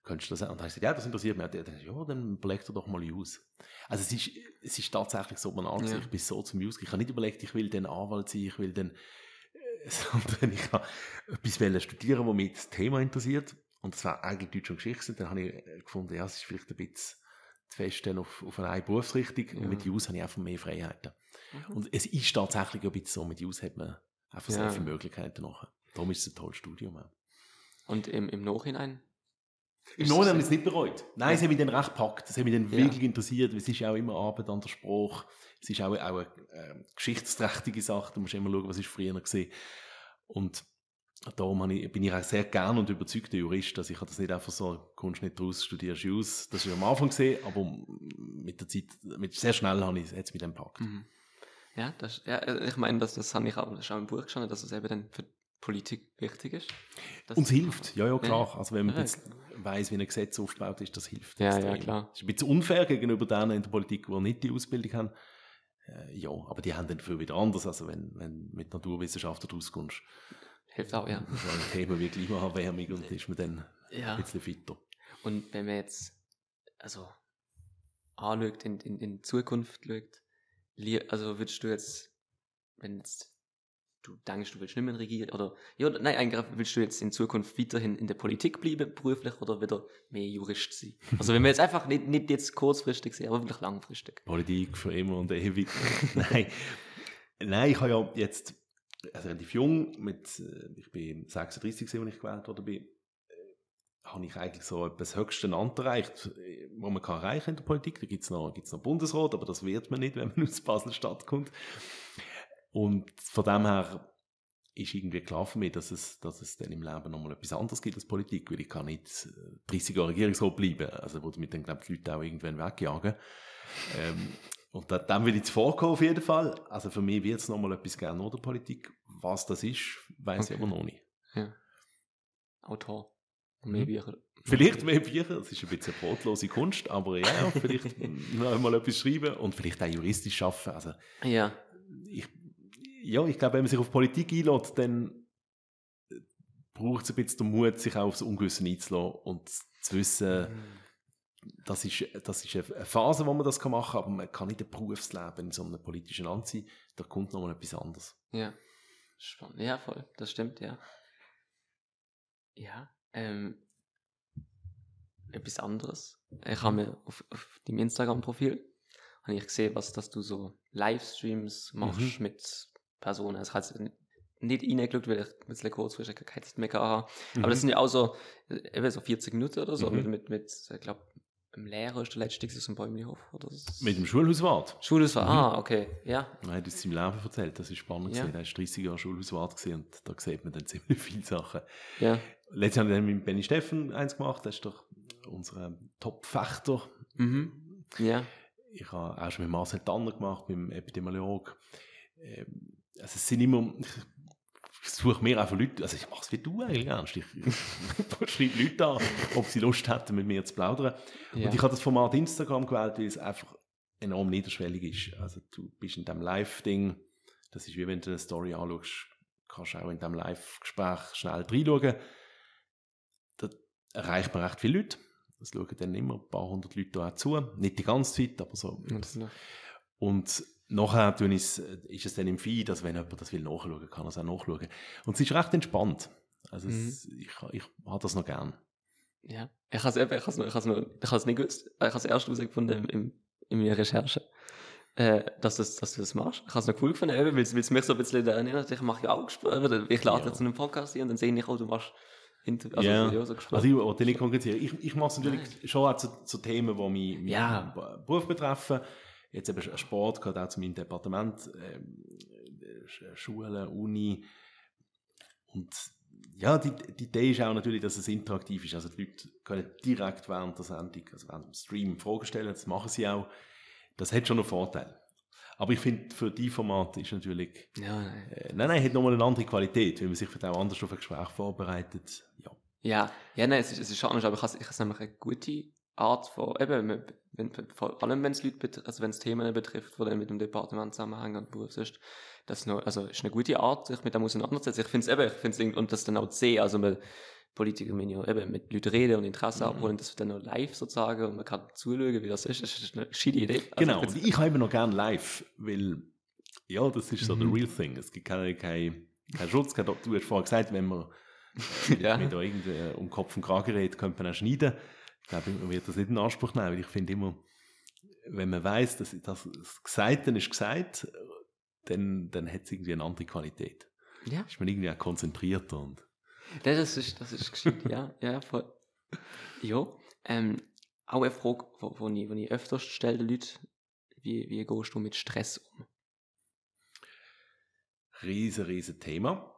könntest du das, und dann habe ich gesagt, ja, das interessiert mich. Dann, ja, dann überleg dir doch mal aus. Also es ist, es ist tatsächlich so, man ja. ich bin so zum Musical, ich habe nicht überlegt, ich will den Anwalt sein, ich will den, äh, sondern ich habe etwas studieren, was mich das Thema interessiert. Und das war eigentlich Deutsch und Geschichte. Dann habe ich äh, gefunden, ja, es ist vielleicht ein bisschen zu fest auf, auf eine Berufsrichtung. Ja. Und mit Jus habe ich einfach mehr Freiheiten. Mhm. Und es ist tatsächlich ein bisschen so, mit Jus hat man einfach ja. sehr viele Möglichkeiten nachher. Darum ist es ein tolles Studium. Und im, im Nachhinein? Im Nachhinein haben wir es nicht bereut. Nein, ja. es hat mich dann recht gepackt. Es hat mich dann ja. wirklich interessiert. Es ist auch immer Arbeit an der Sprache. Es ist auch, auch eine äh, geschichtsträchtige Sache. Du musst immer schauen, was ist früher gesehen. Und darum ich, bin ich auch sehr gern und überzeugter Jurist, dass ich das nicht einfach so, kommst nicht raus, studierst aus, das ist am Anfang gesehen, aber mit der Zeit, mit, sehr schnell habe ich es mit dem gepackt. Mhm. Ja, das, ja, ich meine, das, das habe ich auch, das auch im Buch gestanden, dass es eben dann für die Politik wichtig ist. Und es hilft, ja, ja, klar. Also wenn man ja, jetzt weiss, wie ein Gesetz aufgebaut ist, das hilft. Ja, ja, klar. Das ist ein bisschen unfair gegenüber denen in der Politik, die nicht die Ausbildung haben. Äh, ja, aber die haben dann dafür wieder anders, also wenn, wenn mit Naturwissenschaften rauskommst. Hilft auch, ja. So ein Thema wie Klimaerwärmung und ist man dann ja. ein bisschen fitter. Und wenn man jetzt, also, anschaut, in, in, in Zukunft schaut, also würdest du jetzt, wenn jetzt du denkst, du willst nicht mehr regieren, oder, ja, nein, eigentlich willst du jetzt in Zukunft weiterhin in der Politik bleiben, beruflich, oder wieder mehr Jurist sein? Also, wenn wir jetzt einfach nicht, nicht jetzt kurzfristig sehen, aber wirklich langfristig. Politik für immer und ewig. nein. Nein, ich habe ja jetzt also relativ jung, mit, äh, ich bin 36, als ich gewählt worden bin, äh, habe ich eigentlich so etwas höchsten Amt erreicht, äh, was man kann erreichen in der Politik. Da gibt es noch, gibt's noch Bundesrat, aber das wird man nicht, wenn man aus Basel-Stadt kommt. Und von dem her ist irgendwie klar für mich, dass es, dass es dann im Leben nochmal etwas anderes gibt als Politik, weil ich kann nicht 30 Jahre Regierungsrat bleiben, also wo mit dann, glaube ich, die Leute auch irgendwann wegjagen. ähm, und da, dem will ich vorkommen auf jeden Fall. Also für mich wird es nochmal etwas gerne oder Politik. Was das ist, weiß okay. ich aber noch nicht. Ja. Autor. Mehr mhm. Bücher. Vielleicht mehr Bücher, das ist ein bisschen brotlose Kunst, aber ja, vielleicht noch mal etwas schreiben und vielleicht auch juristisch arbeiten. Also, ja. Ich, ja, ich glaube, wenn man sich auf Politik einlädt, dann braucht es ein bisschen den Mut, sich auch aufs Ungewisse einzulassen und zu wissen, mhm das ist, das ist eine Phase, wo man das machen kann, aber man kann nicht ein Berufsleben in so einem politischen Land sein. Da kommt noch mal etwas anderes. Ja, spannend. Ja, voll. Das stimmt, ja. Ja, ähm, etwas anderes. Ich habe mir auf, auf deinem Instagram-Profil habe ich gesehen, was, dass du so Livestreams machst mhm. mit Personen. Ich habe nicht reingeschaut, weil ich bisschen kurzfristig keine Zeit mehr hatte. Mhm. Aber das sind ja auch so, äh, eben so 40 Minuten oder so, mhm. mit, mit, mit, ich glaube, im Lehrer ist der letzte aus dem Bäumlihof, oder? Mit dem Schulhauswart? Schulhauswart, mhm. ah, okay, ja. Nein, das ist im Leben erzählt, das ist spannend ja. Er war 30 Jahre Schulhauswart und da sieht man dann ziemlich viele Sachen. Ja. Letztes Jahr haben wir mit Benny Steffen eins gemacht, das ist doch unser Top-Fechter. Mhm. Ja. Ich habe auch schon mit Marcel Tanner gemacht, mit dem Epidemiolog. Ähm, also es sind immer, ich suche mir einfach Leute, also ich mache es wie du eigentlich ernst. Ich, ich schreibe Leute an, ob sie Lust hätten, mit mir zu plaudern. Ja. Und ich habe das Format Instagram gewählt, weil es einfach enorm niederschwellig ist. Also du bist in diesem Live-Ding, das ist wie wenn du eine Story anschaust, kannst du auch in diesem Live-Gespräch schnell reinschauen. Da erreicht man recht viele Leute. Das schauen dann immer ein paar hundert Leute auch zu. Nicht die ganze Zeit, aber so. Und nachher ist es dann im Feed, dass wenn jemand das will nachschauen, kann er es auch nachschauen. Und es ist recht entspannt. Also mhm. es, ich, ich habe das noch gern. Ja, ich habe es ich has, ich has, ich has nicht gewusst. Ich habe es erst herausgefunden in, in meiner Recherche, äh, dass, das, dass du das machst. Ich habe es noch cool gefunden, weil es mich so ein bisschen erinnert. Ich mache ja auch Gespräche, ich lade ja. zu einem Podcast hier und dann sehe ich, oh, du machst also, Ja. ja, so gesprochen. Also ich wollte nicht konkretisieren. Ich, ich mache es natürlich schon auch zu, zu Themen, die meinen Ja. Beruf betreffen. Jetzt eben Sport gehört auch zu meinem Departement, ähm, Sch- Schulen, Uni. Und ja, die, die Idee ist auch natürlich, dass es interaktiv ist. Also die Leute können direkt während der Sendung, also während dem Stream Fragen stellen, das machen sie auch. Das hat schon einen Vorteil. Aber ich finde, für die Formate ist natürlich, ja, nein. äh, nein, nein, hat nochmal eine andere Qualität, weil man sich vielleicht auch anders auf ein Gespräch vorbereitet. Ja. Ja, ja, nein, es ist, es ist anders, aber ich habe ich habe nämlich eine gute Art von, eben, wenn, vor allem wenn es Leute, also wenn es Themen betrifft, die dann mit dem Departement zusammenhängen und Beruf ist, das noch, also ist eine gute Art, sich mit dem auseinanderzusetzen. Ich finde es eben, ich finde es, und das dann auch zu sehen, also man, Politiker müssen ja eben mit Leuten reden und Interesse Mhm. abholen, das wird dann noch live sozusagen und man kann zuschauen, wie das ist, das ist eine gescheite Idee. Also Genau, ich und ich habe immer noch gerne live, weil, ja, das ist so Mhm. der real thing. Es gibt keinen kein, kein Schutz. Kein, du hast vorher gesagt, wenn man Ja. mit da irgendwie äh, um Kopf und Kragen redet, könnte man auch schneiden. Ich glaube, man wird das nicht in Anspruch nehmen, weil ich finde immer, wenn man weiß, dass das, das Gesagte ist gesagt, dann, dann hat es irgendwie eine andere Qualität. ja. Ist man irgendwie auch konzentrierter und Ja, das ist, das ist gescheit, ja, ja, voll. Ja, ähm, auch eine Frage, wo, ich, wo ich öfters stelle den Leuten, wie, wie gehst du mit Stress um? riesen, riesen Thema.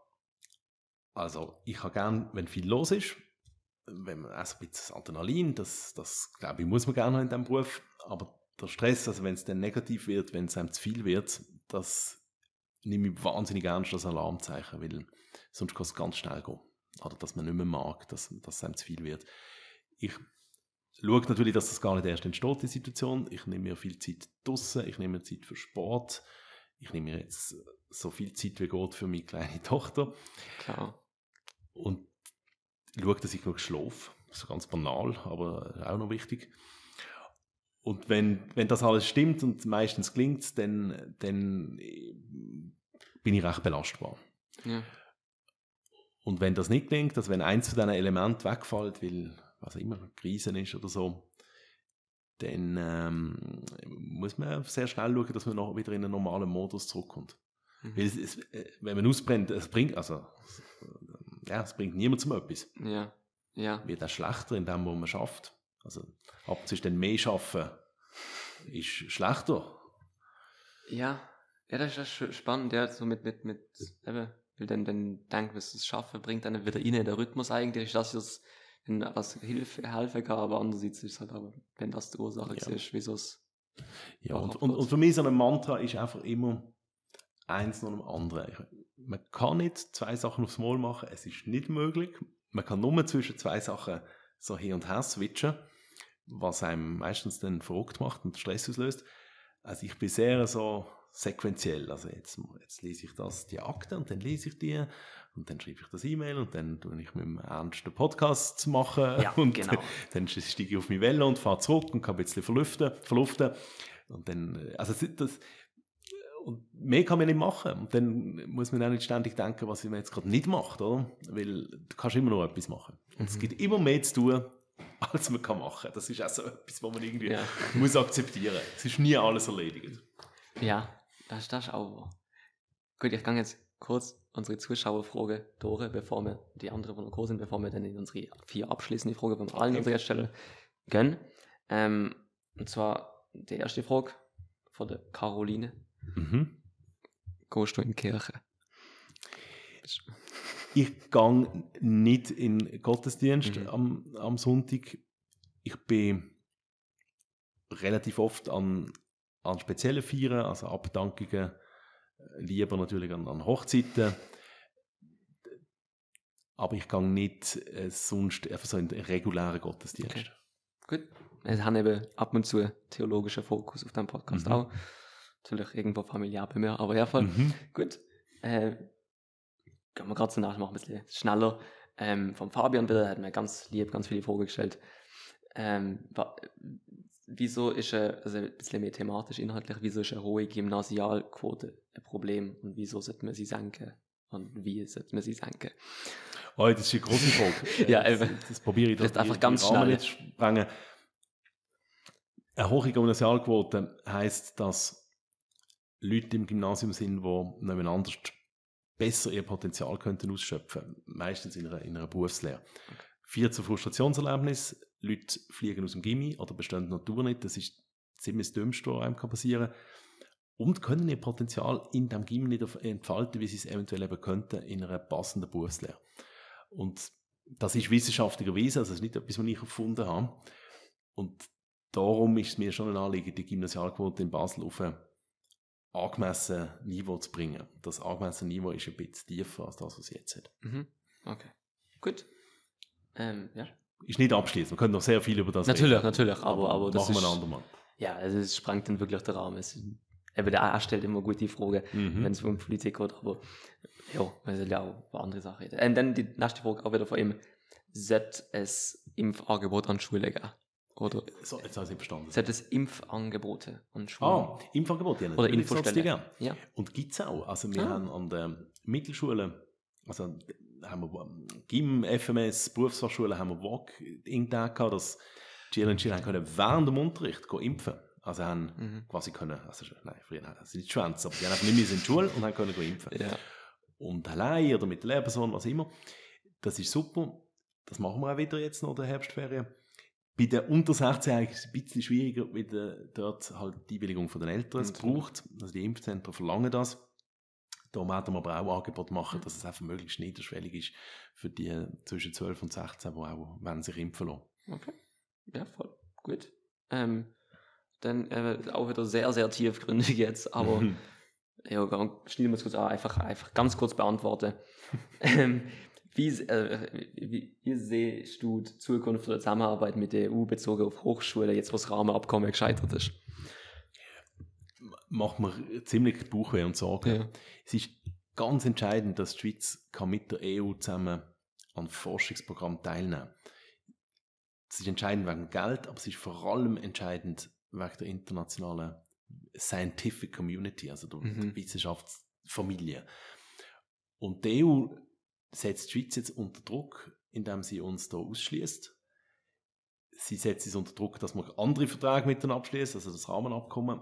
Also, ich habe gern, wenn viel los ist, wenn man also ein bisschen Adrenalin, das, das glaube ich, muss man gerne in diesem Beruf. Aber der Stress, also wenn es dann negativ wird, wenn es einem zu viel wird, das nehme ich wahnsinnig ernst als Alarmzeichen, weil sonst kann es ganz schnell gehen. Oder dass man nicht mehr mag, dass, dass es einem zu viel wird. Ich schaue natürlich, dass das gar nicht erst entsteht, die Situation. Ich nehme mir viel Zeit draussen, ich nehme mir Zeit für Sport, ich nehme mir jetzt so viel Zeit wie geht für meine kleine Tochter Klar. und schaue, dass ich genug schlafe. Das ist ganz banal, aber auch noch wichtig. Und wenn, wenn das alles stimmt und meistens klingt, dann, dann äh, bin ich recht belastbar. Ja. Und wenn das nicht klingt, dass wenn eins von diesen Elementen wegfällt, weil was immer Krisen ist oder so, dann ähm, muss man sehr schnell schauen, dass man noch wieder in einen normalen Modus zurückkommt. Mhm. Weil es, es, äh, wenn man ausbrennt, es bringt, also, ja, es bringt niemand zum etwas. Ja. Ja. Wird auch schlechter in dem, was man schafft. Also, ist dann mehr schaffen, ist schlechter. Ja. Ja, das ist spannend, ja, so mit, mit, mit, eben, weil dann, dann denkt, was es schaffen, bringt dann wieder rein, der Rhythmus eigentlich, dass es dann was Hilfe, helfen kann, aber andererseits ist es halt aber, wenn das die Ursache Ja. ist, wieso es, Ja, und, und, und für mich so ein Mantra ist einfach immer eins nach dem anderen. Man kann nicht zwei Sachen aufs Mal machen, es ist nicht möglich. Man kann nur zwischen zwei Sachen so hin und her switchen, was einem meistens dann verrückt macht und Stress auslöst. Also ich bin sehr so sequenziell. Also jetzt, jetzt lese ich das, die Akte und dann lese ich die und dann schreibe ich das E-Mail und dann tue ich mit dem ernsten Podcast machen Ja, und genau. dann steige ich auf meine Welle und fahre zurück und kann ein bisschen verlüften, verluften. Und dann, also das, und mehr kann man nicht machen. Und dann muss man auch nicht ständig denken, was man jetzt gerade nicht macht, oder? Weil du kannst immer noch etwas machen. Und es Mhm. gibt immer mehr zu tun, als man kann machen. Das ist auch so etwas, was man irgendwie Ja. muss akzeptieren. Es ist nie alles erledigt. Ja, das, das ist auch wahr. Gut, ich kann jetzt kurz unsere Zuschauerfrage durch, bevor wir die anderen, die noch groß sind, bevor wir dann in unsere vier abschließende Fragen von allen Okay. unseren Gästen gehen. Ähm, und zwar die erste Frage von der Caroline. Mhm. Gehst du in die Kirche? Ich gehe nicht in den Gottesdienst Mhm. am, am Sonntag. Ich bin relativ oft an, an speziellen Feiern, also Abdankungen, lieber natürlich an, an Hochzeiten. Aber ich gehe nicht äh, sonst einfach so in den regulären Gottesdienst. Okay. Gut. Wir haben eben ab und zu theologischen Fokus auf dem Podcast Mhm. auch. Natürlich irgendwo familiär bei mir, aber ja, voll. Mhm. Gut. Äh, gehen wir gerade so nach, machen wir ein bisschen schneller. Ähm, vom Fabian wieder, hat mir ganz lieb, ganz viele Fragen gestellt. Ähm, wieso ist, also ein bisschen mehr thematisch, inhaltlich, wieso ist eine hohe Gymnasialquote ein Problem und wieso sollte man sie senken? Und wie sollte man sie senken? Oh, das ist eine große Frage. Ja, das, eben. das probiere ich da einfach ganz schnell. sprengen. Eine hohe Gymnasialquote heisst, dass Leute im Gymnasium sind, die nebeneinander besser ihr Potenzial könnten ausschöpfen, meistens in einer, in einer Berufslehre. Okay. Vierter Frustrationserlebnis, Leute fliegen aus dem Gimmi oder bestehen Natur nicht, das ist ziemlich das Dümmste, was einem passieren kann. Und können ihr Potenzial in dem Gimmi nicht entfalten, wie sie es eventuell eben könnten in einer passenden Berufslehre. Und das ist wissenschaftlicherweise, also das ist nicht etwas, was ich erfunden habe. Und darum ist es mir schon ein Anliegen, die Gymnasialquote in Basel auf ein angemessenes Niveau zu bringen. Das angemessene Niveau ist ein bisschen tiefer als das, was es jetzt hat. Mhm. Okay, gut. Ähm, ja. Ist nicht abschließend, wir können noch sehr viel über das natürlich, reden. Natürlich, natürlich, aber, aber das machen wir ein andermal. Ja, also es sprengt dann wirklich den Rahmen. Es, eben der A stellt immer gute Fragen, mhm. wenn es um Politik geht, aber ja, wir sollen ja auch über andere Sachen reden. Und dann die nächste Frage auch wieder von ihm. Sollte es Impfangebot an Schulen geben? Oder so, jetzt habe ich verstanden. Sollte es Impfangebote an Schulen Ah, Impfangebote, ja. Oder Infostellen. Ja. Und gibt es auch. Also wir ah. haben an der Mittelschule, also haben wir GIM, FMS, Berufsfachschulen, haben wir WOG in gehabt, dass die Schülerinnen und Schüler können während dem Unterricht impfen also haben mhm. quasi können, also nein, früher haben sie nicht schwänzen, aber sie haben einfach nicht mehr in die Schule und haben können impfen. Ja. Und allein oder mit der Lehrperson, was immer. Das ist super. Das machen wir auch wieder jetzt noch in der Herbstferien. Bei den unter 16 ist es ein bisschen schwieriger, weil dort halt die Einwilligung von den Eltern es braucht. Also die Impfzentren verlangen das. Da werden wir aber auch Angebot machen, dass es einfach möglichst niederschwellig ist für die zwischen 12 und 16, die auch wenn sich impfen lassen. Okay. Ja, voll. Gut. Ähm, dann äh, auch wieder sehr, sehr tiefgründig jetzt, aber ja, schnell muss ich kurz einfach, einfach ganz kurz beantworten. ähm, wie, äh, wie, wie siehst du die Zukunft der Zusammenarbeit mit der EU bezogen auf Hochschulen, jetzt wo das Rahmenabkommen gescheitert ist? Macht mir ziemlich Bauchweh und Sorgen. Ja. Es ist ganz entscheidend, dass die Schweiz kann mit der EU zusammen an Forschungsprogrammen teilnehmen kann. Es ist entscheidend wegen Geld, aber es ist vor allem entscheidend wegen der internationalen Scientific Community, also der, mhm. Wissenschaftsfamilie. Und die EU setzt die Schweiz jetzt unter Druck, indem sie uns da ausschließt. Sie setzt es unter Druck, dass wir andere Verträge mit ihnen abschließen, also das Rahmenabkommen.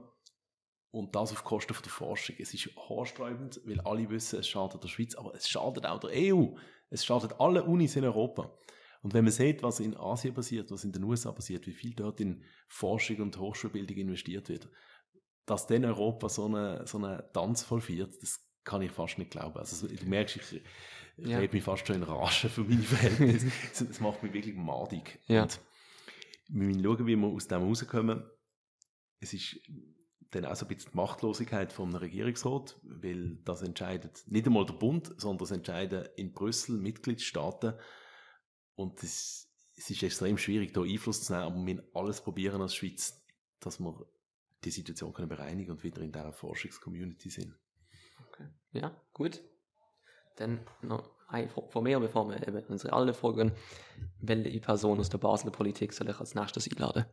Und das auf Kosten der Forschung. Es ist haarsträubend, weil alle wissen, es schadet der Schweiz, aber es schadet auch der EU. Es schadet alle Unis in Europa. Und wenn man sieht, was in Asien passiert, was in den USA passiert, wie viel dort in Forschung und Hochschulbildung investiert wird, dass dann Europa so einen so eine Tanz vollführt, das kann ich fast nicht glauben. Also du merkst, ich, ja. mich fast schon in Rage für meine Verhältnisse. das macht mich wirklich madig. Ja. Und wir müssen schauen, wie wir aus dem rauskommen. Es ist dann auch so ein bisschen die Machtlosigkeit vom Regierungsrat, weil das entscheidet nicht einmal der Bund, sondern das entscheiden in Brüssel Mitgliedstaaten und das, es ist extrem schwierig, da Einfluss zu nehmen, aber wir müssen alles probieren als Schweiz, dass wir die Situation können bereinigen und wieder in dieser Forschungscommunity sind. Okay. Ja, gut. Dann noch ein von mir, bevor wir eben unsere alle Fragen, welche Person aus der Basler Politik soll ich als nächstes einladen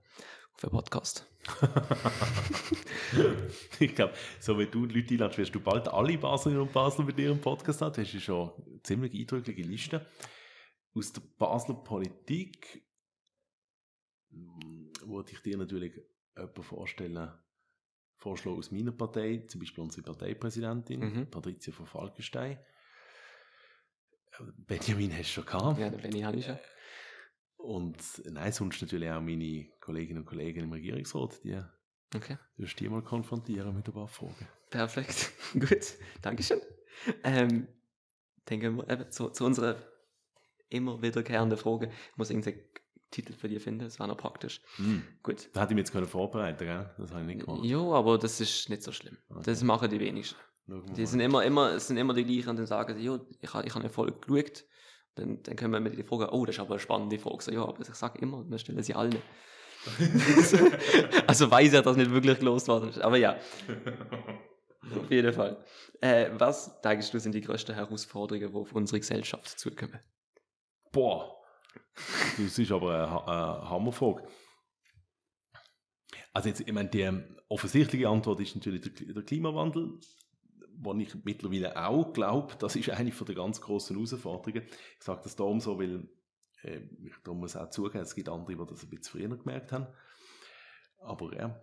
auf den Podcast? ich glaube, so wie du Leute einladest, wirst du bald alle Baslerinnen und Basler mit ihrem Podcast haben. Du hast schon eine ziemlich eindrückliche Liste aus der Basler Politik hm, würde ich dir natürlich jemanden vorstellen, vorschlagen aus meiner Partei, zum Beispiel unsere Parteipräsidentin, mhm. Patricia von Falkenstein. Äh, Benjamin hast du schon gehabt. Ja, den Benny habe ich schon. Und nein, sonst natürlich auch meine Kolleginnen und Kollegen im Regierungsrat, die okay. wirst die mal konfrontieren mit ein paar Fragen. Perfekt, gut, Dankeschön. Ähm, denken wir eben zu, zu unserer immer wiederkehrende Frage. Ich muss irgendeinen Titel für dich finden, das war noch praktisch. Mhm. Gut. Da hätte ich mich jetzt können vorbereiten, gell? Das habe ich nicht gemacht. Ja, aber das ist nicht so schlimm. Okay. Das machen die wenigsten. Die sind immer, immer, sind immer die gleichen und dann sagen sie, ja, ich habe ich hab eine Folge geschaut. Dann, dann können wir mir die Frage, oh, das ist aber eine spannende Frage. So, ja, aber ich sage immer, wir stellen sie alle. also weiß er, dass nicht wirklich losgeworden ist. Aber ja. Auf jeden Fall. Äh, was, denkst du, sind die größten Herausforderungen, die auf unsere Gesellschaft zukommen? Boah, das ist aber eine, eine Hammerfrage. Also jetzt, ich meine, die offensichtliche Antwort ist natürlich der, der Klimawandel, wo ich mittlerweile auch glaube, das ist eine von der ganz großen Herausforderungen. Ich sage das darum so, weil äh, ich da muss auch zugeben, es gibt andere, die das ein bisschen früher gemerkt haben. Aber ja,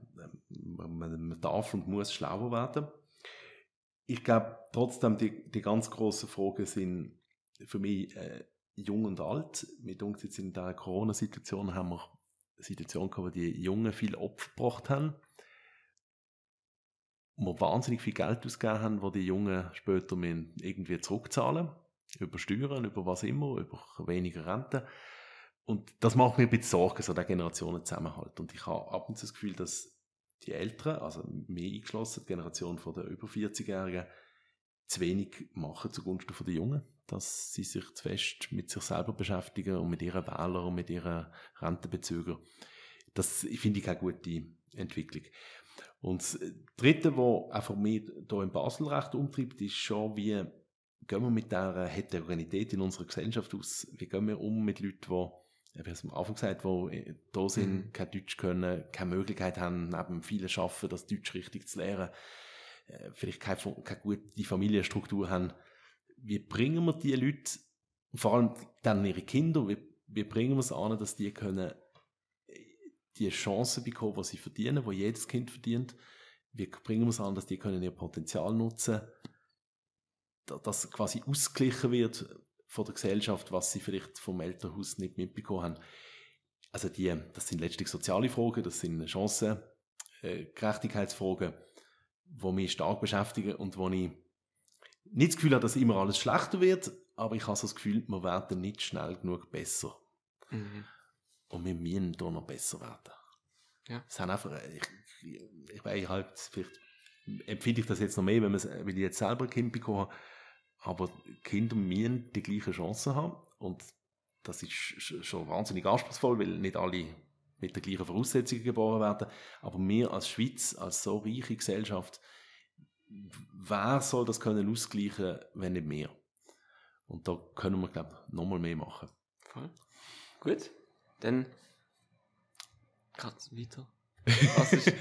man, man darf und muss schlauer werden. ich glaube trotzdem, die, die ganz grossen Fragen sind für mich äh, jung und alt. Mit uns jetzt in der Corona-Situation haben wir eine Situation gehabt, wo die Jungen viel Opfer gebracht haben. Wir wahnsinnig viel Geld ausgegeben haben, wo die Jungen später irgendwie zurückzahlen über Steuern, über was immer, über weniger Rente. Und das macht mir ein bisschen Sorgen, so der Generationenzusammenhalt. Und ich habe ab und zu das Gefühl, dass die Älteren, also mir eingeschlossen, die Generation der über 40-Jährigen, zu wenig machen zugunsten der Jungen. Dass sie sich zu fest mit sich selber beschäftigen und mit ihren Wählern und mit ihren Rentenbezügern. Das finde ich keine gute Entwicklung. Und das Dritte, was einfach mich hier in Basel recht umtreibt, ist schon, wie gehen wir mit dieser Heterogenität in unserer Gesellschaft aus? Wie gehen wir um mit Leuten, die, wie am Anfang gesagt, die da sind, mhm. kein Deutsch können, keine Möglichkeit haben, neben vielen Schaffen, das Deutsch richtig zu lernen, äh, vielleicht keine, keine gute Familienstruktur haben. Wie bringen wir die Leute, vor allem dann ihre Kinder, wie, wie bringen wir es an, dass die können äh, die Chancen bekommen, die sie verdienen, die jedes Kind verdient, wie bringen wir es an, dass die können ihr Potenzial nutzen können, dass quasi ausgeglichen wird von der Gesellschaft, was sie vielleicht vom Elternhaus nicht mitbekommen haben. Also die, das sind letztlich soziale Fragen, das sind Chancen, äh, Gerechtigkeitsfragen, die mich stark beschäftigen und wo ich nicht das Gefühl habe, dass immer alles schlechter wird, aber ich habe so das Gefühl, wir werden nicht schnell genug besser. Mhm. Und wir müssen hier noch besser werden. Ja. Es haben einfach, ich, ich, weiß halt, vielleicht empfinde ich das jetzt noch mehr, wenn weil ich jetzt selber ein Kind bekommen habe, aber Kinder müssen die gleichen Chancen haben. Und das ist schon wahnsinnig anspruchsvoll, weil nicht alle mit den gleichen Voraussetzungen geboren werden. Aber wir als Schweiz, als so reiche Gesellschaft, wer soll das können ausgleichen, wenn nicht mehr? Und da können wir, glaube ich, nochmal mehr machen. Voll. Gut, dann geht's weiter. Ist,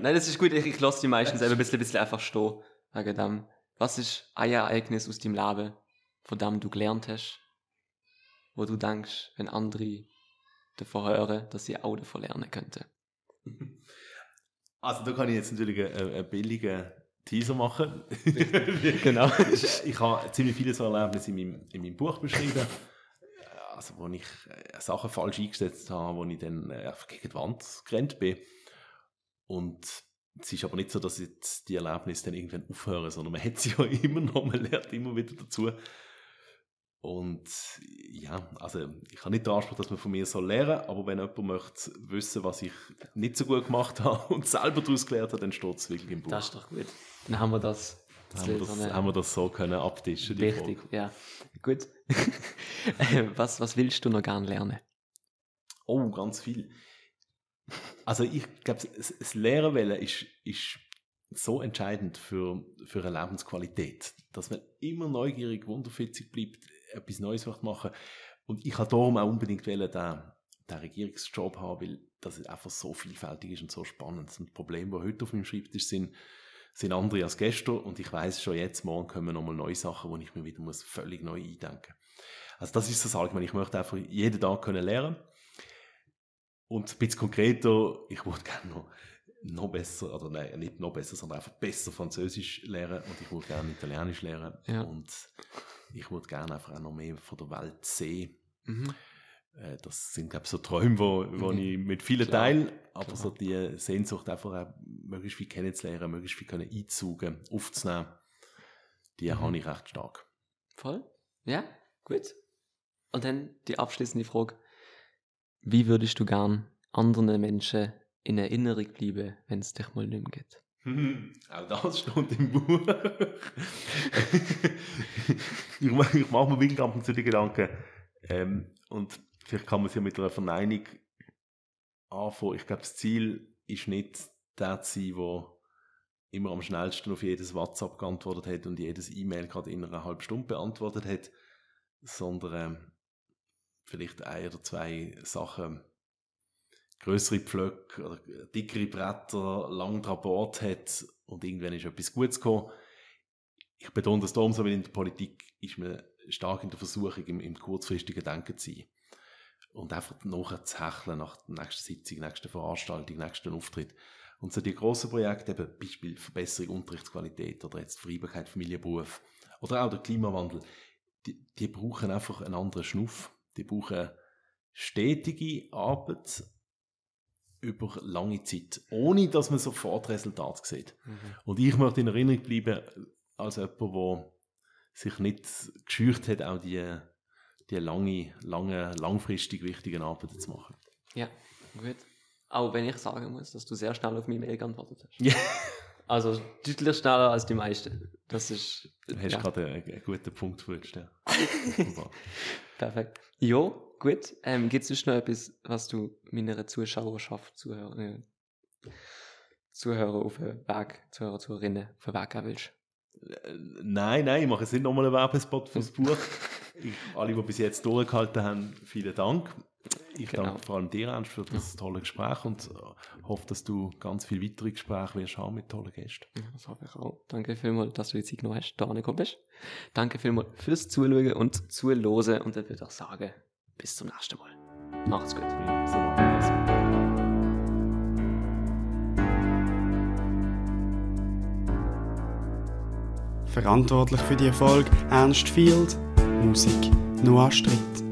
Nein, das ist gut, ich, ich lasse die meistens ein bisschen, ein bisschen einfach stehen, wegen dem was ist ein Ereignis aus deinem Leben, von dem du gelernt hast, wo du denkst, wenn andere davon hören, dass sie auch davon lernen könnten? Also da kann ich jetzt natürlich einen, einen billigen Teaser machen. genau. ich habe ziemlich viele so Erlebnisse in meinem, in meinem Buch beschrieben, also wo ich äh, Sachen falsch eingesetzt habe, wo ich dann äh, gegen die Wand gerannt bin. Und es ist aber nicht so, dass jetzt die Erlebnisse dann irgendwann aufhören, sondern man hat sie ja immer noch, man lernt immer wieder dazu. Und ja, also ich habe nicht den Anspruch, dass man von mir soll lernen aber wenn jemand möchte wissen, was ich nicht so gut gemacht habe und selber daraus gelernt habe, dann steht es wirklich im Buch. Das ist doch gut. Dann haben wir das. Dann haben wir das, so haben wir das so können abtischen. Richtig, ja. Gut. was, was willst du noch gerne lernen? Oh, ganz viel. Also ich glaube, das Lehren wollen ist, ist so entscheidend für, für eine Lebensqualität, dass man immer neugierig, wunderfitzig bleibt, etwas Neues machen Und ich habe darum auch unbedingt wollen, den, den Regierungsjob haben, weil das einfach so vielfältig ist und so spannend. Und Probleme, die heute auf meinem Schreibtisch sind, sind andere als gestern und ich weiß schon jetzt, morgen kommen nochmal neue Sachen, wo ich mir wieder muss völlig neu eindenken muss. Also das ist das Allgemeine. Ich möchte einfach jeden Tag können lernen und ein bisschen konkreter, ich würde gerne noch, noch besser, oder nein, nicht noch besser, sondern einfach besser Französisch lernen und ich würde gerne Italienisch lernen. Ja. Und ich würde gerne einfach auch noch mehr von der Welt sehen. Mhm. Äh, das sind, glaube ich, so Träume, wo, wo mhm. ich mit vielen Klar. teile, aber Klar. so die Sehnsucht einfach auch möglichst viel kennenzulernen, möglichst viel können einzugen, aufzunehmen, die mhm. habe ich recht stark. Voll? Ja, gut. Und dann die abschließende Frage. Wie würdest du gern anderen Menschen in Erinnerung bleiben, wenn es dich mal nicht mehr geht? Hm, auch das steht im Buch. ich mache mach mir wirklich ab und zu die Gedanken. Ähm, und vielleicht kann man es ja mit einer Verneinung anfangen. Ich glaube, das Ziel ist nicht der zu sein, der immer am schnellsten auf jedes WhatsApp geantwortet hat und jedes E-Mail gerade in einer halben Stunde beantwortet hat, sondern ähm, vielleicht ein oder zwei Sachen, größere Pflöcke oder dickere Bretter lang dran Bord hat und irgendwann ist etwas Gutes gekommen. Ich betone das darum so, weil in der Politik ist man stark in der Versuchung, im, im kurzfristigen Denken zu sein. Und einfach nachher zu hecheln nach der nächsten Sitzung, nächsten Veranstaltung, nächsten Auftritt. Und so die grossen Projekte, eben Beispiel Verbesserung Unterrichtsqualität oder jetzt Freibarkeit Familienberuf oder auch der Klimawandel, die, die brauchen einfach einen anderen Schnuff. Die brauchen stetige Arbeit über lange Zeit, ohne dass man sofort Resultate sieht. Mhm. Und ich möchte in Erinnerung bleiben als jemand, der sich nicht geschürt hat, auch die, die lange, lange, langfristig wichtigen Arbeiten zu machen. Ja, gut. Auch wenn ich sagen muss, dass du sehr schnell auf meine Mail geantwortet hast. Ja. Also deutlich schneller als die meisten. Das ist. Du hast ja, gerade einen, einen guten Punkt verwünscht. Ja. Wunderbar. perfekt. Jo, gut. Ähm, Gibt es sonst noch etwas, was du meiner Zuschauerschaft, Zuhörer, äh, Zuhörer auf den Weg, Zuhörer, Zuhörerinnen auf den Weg geben willst? Äh, Nein, nein, ich mache jetzt nicht nochmal einen Werbespot fürs Buch. Ich, alle, die bis jetzt durchgehalten haben, vielen Dank. Ich Genau. danke vor allem dir, Ernst, für das tolle Gespräch und äh, hoffe, dass du ganz viele weitere Gespräche wirst haben mit tollen Gästen. Ja, das hoffe ich auch. Danke vielmals, dass du die Zeit genommen hast, da angekommen bist. Danke vielmals fürs Zuschauen und Zuhören. Und dann würde ich sagen, bis zum nächsten Mal. Macht's gut. So machen. Verantwortlich für die Erfolg Ernst Field, Musik Noah Stritt.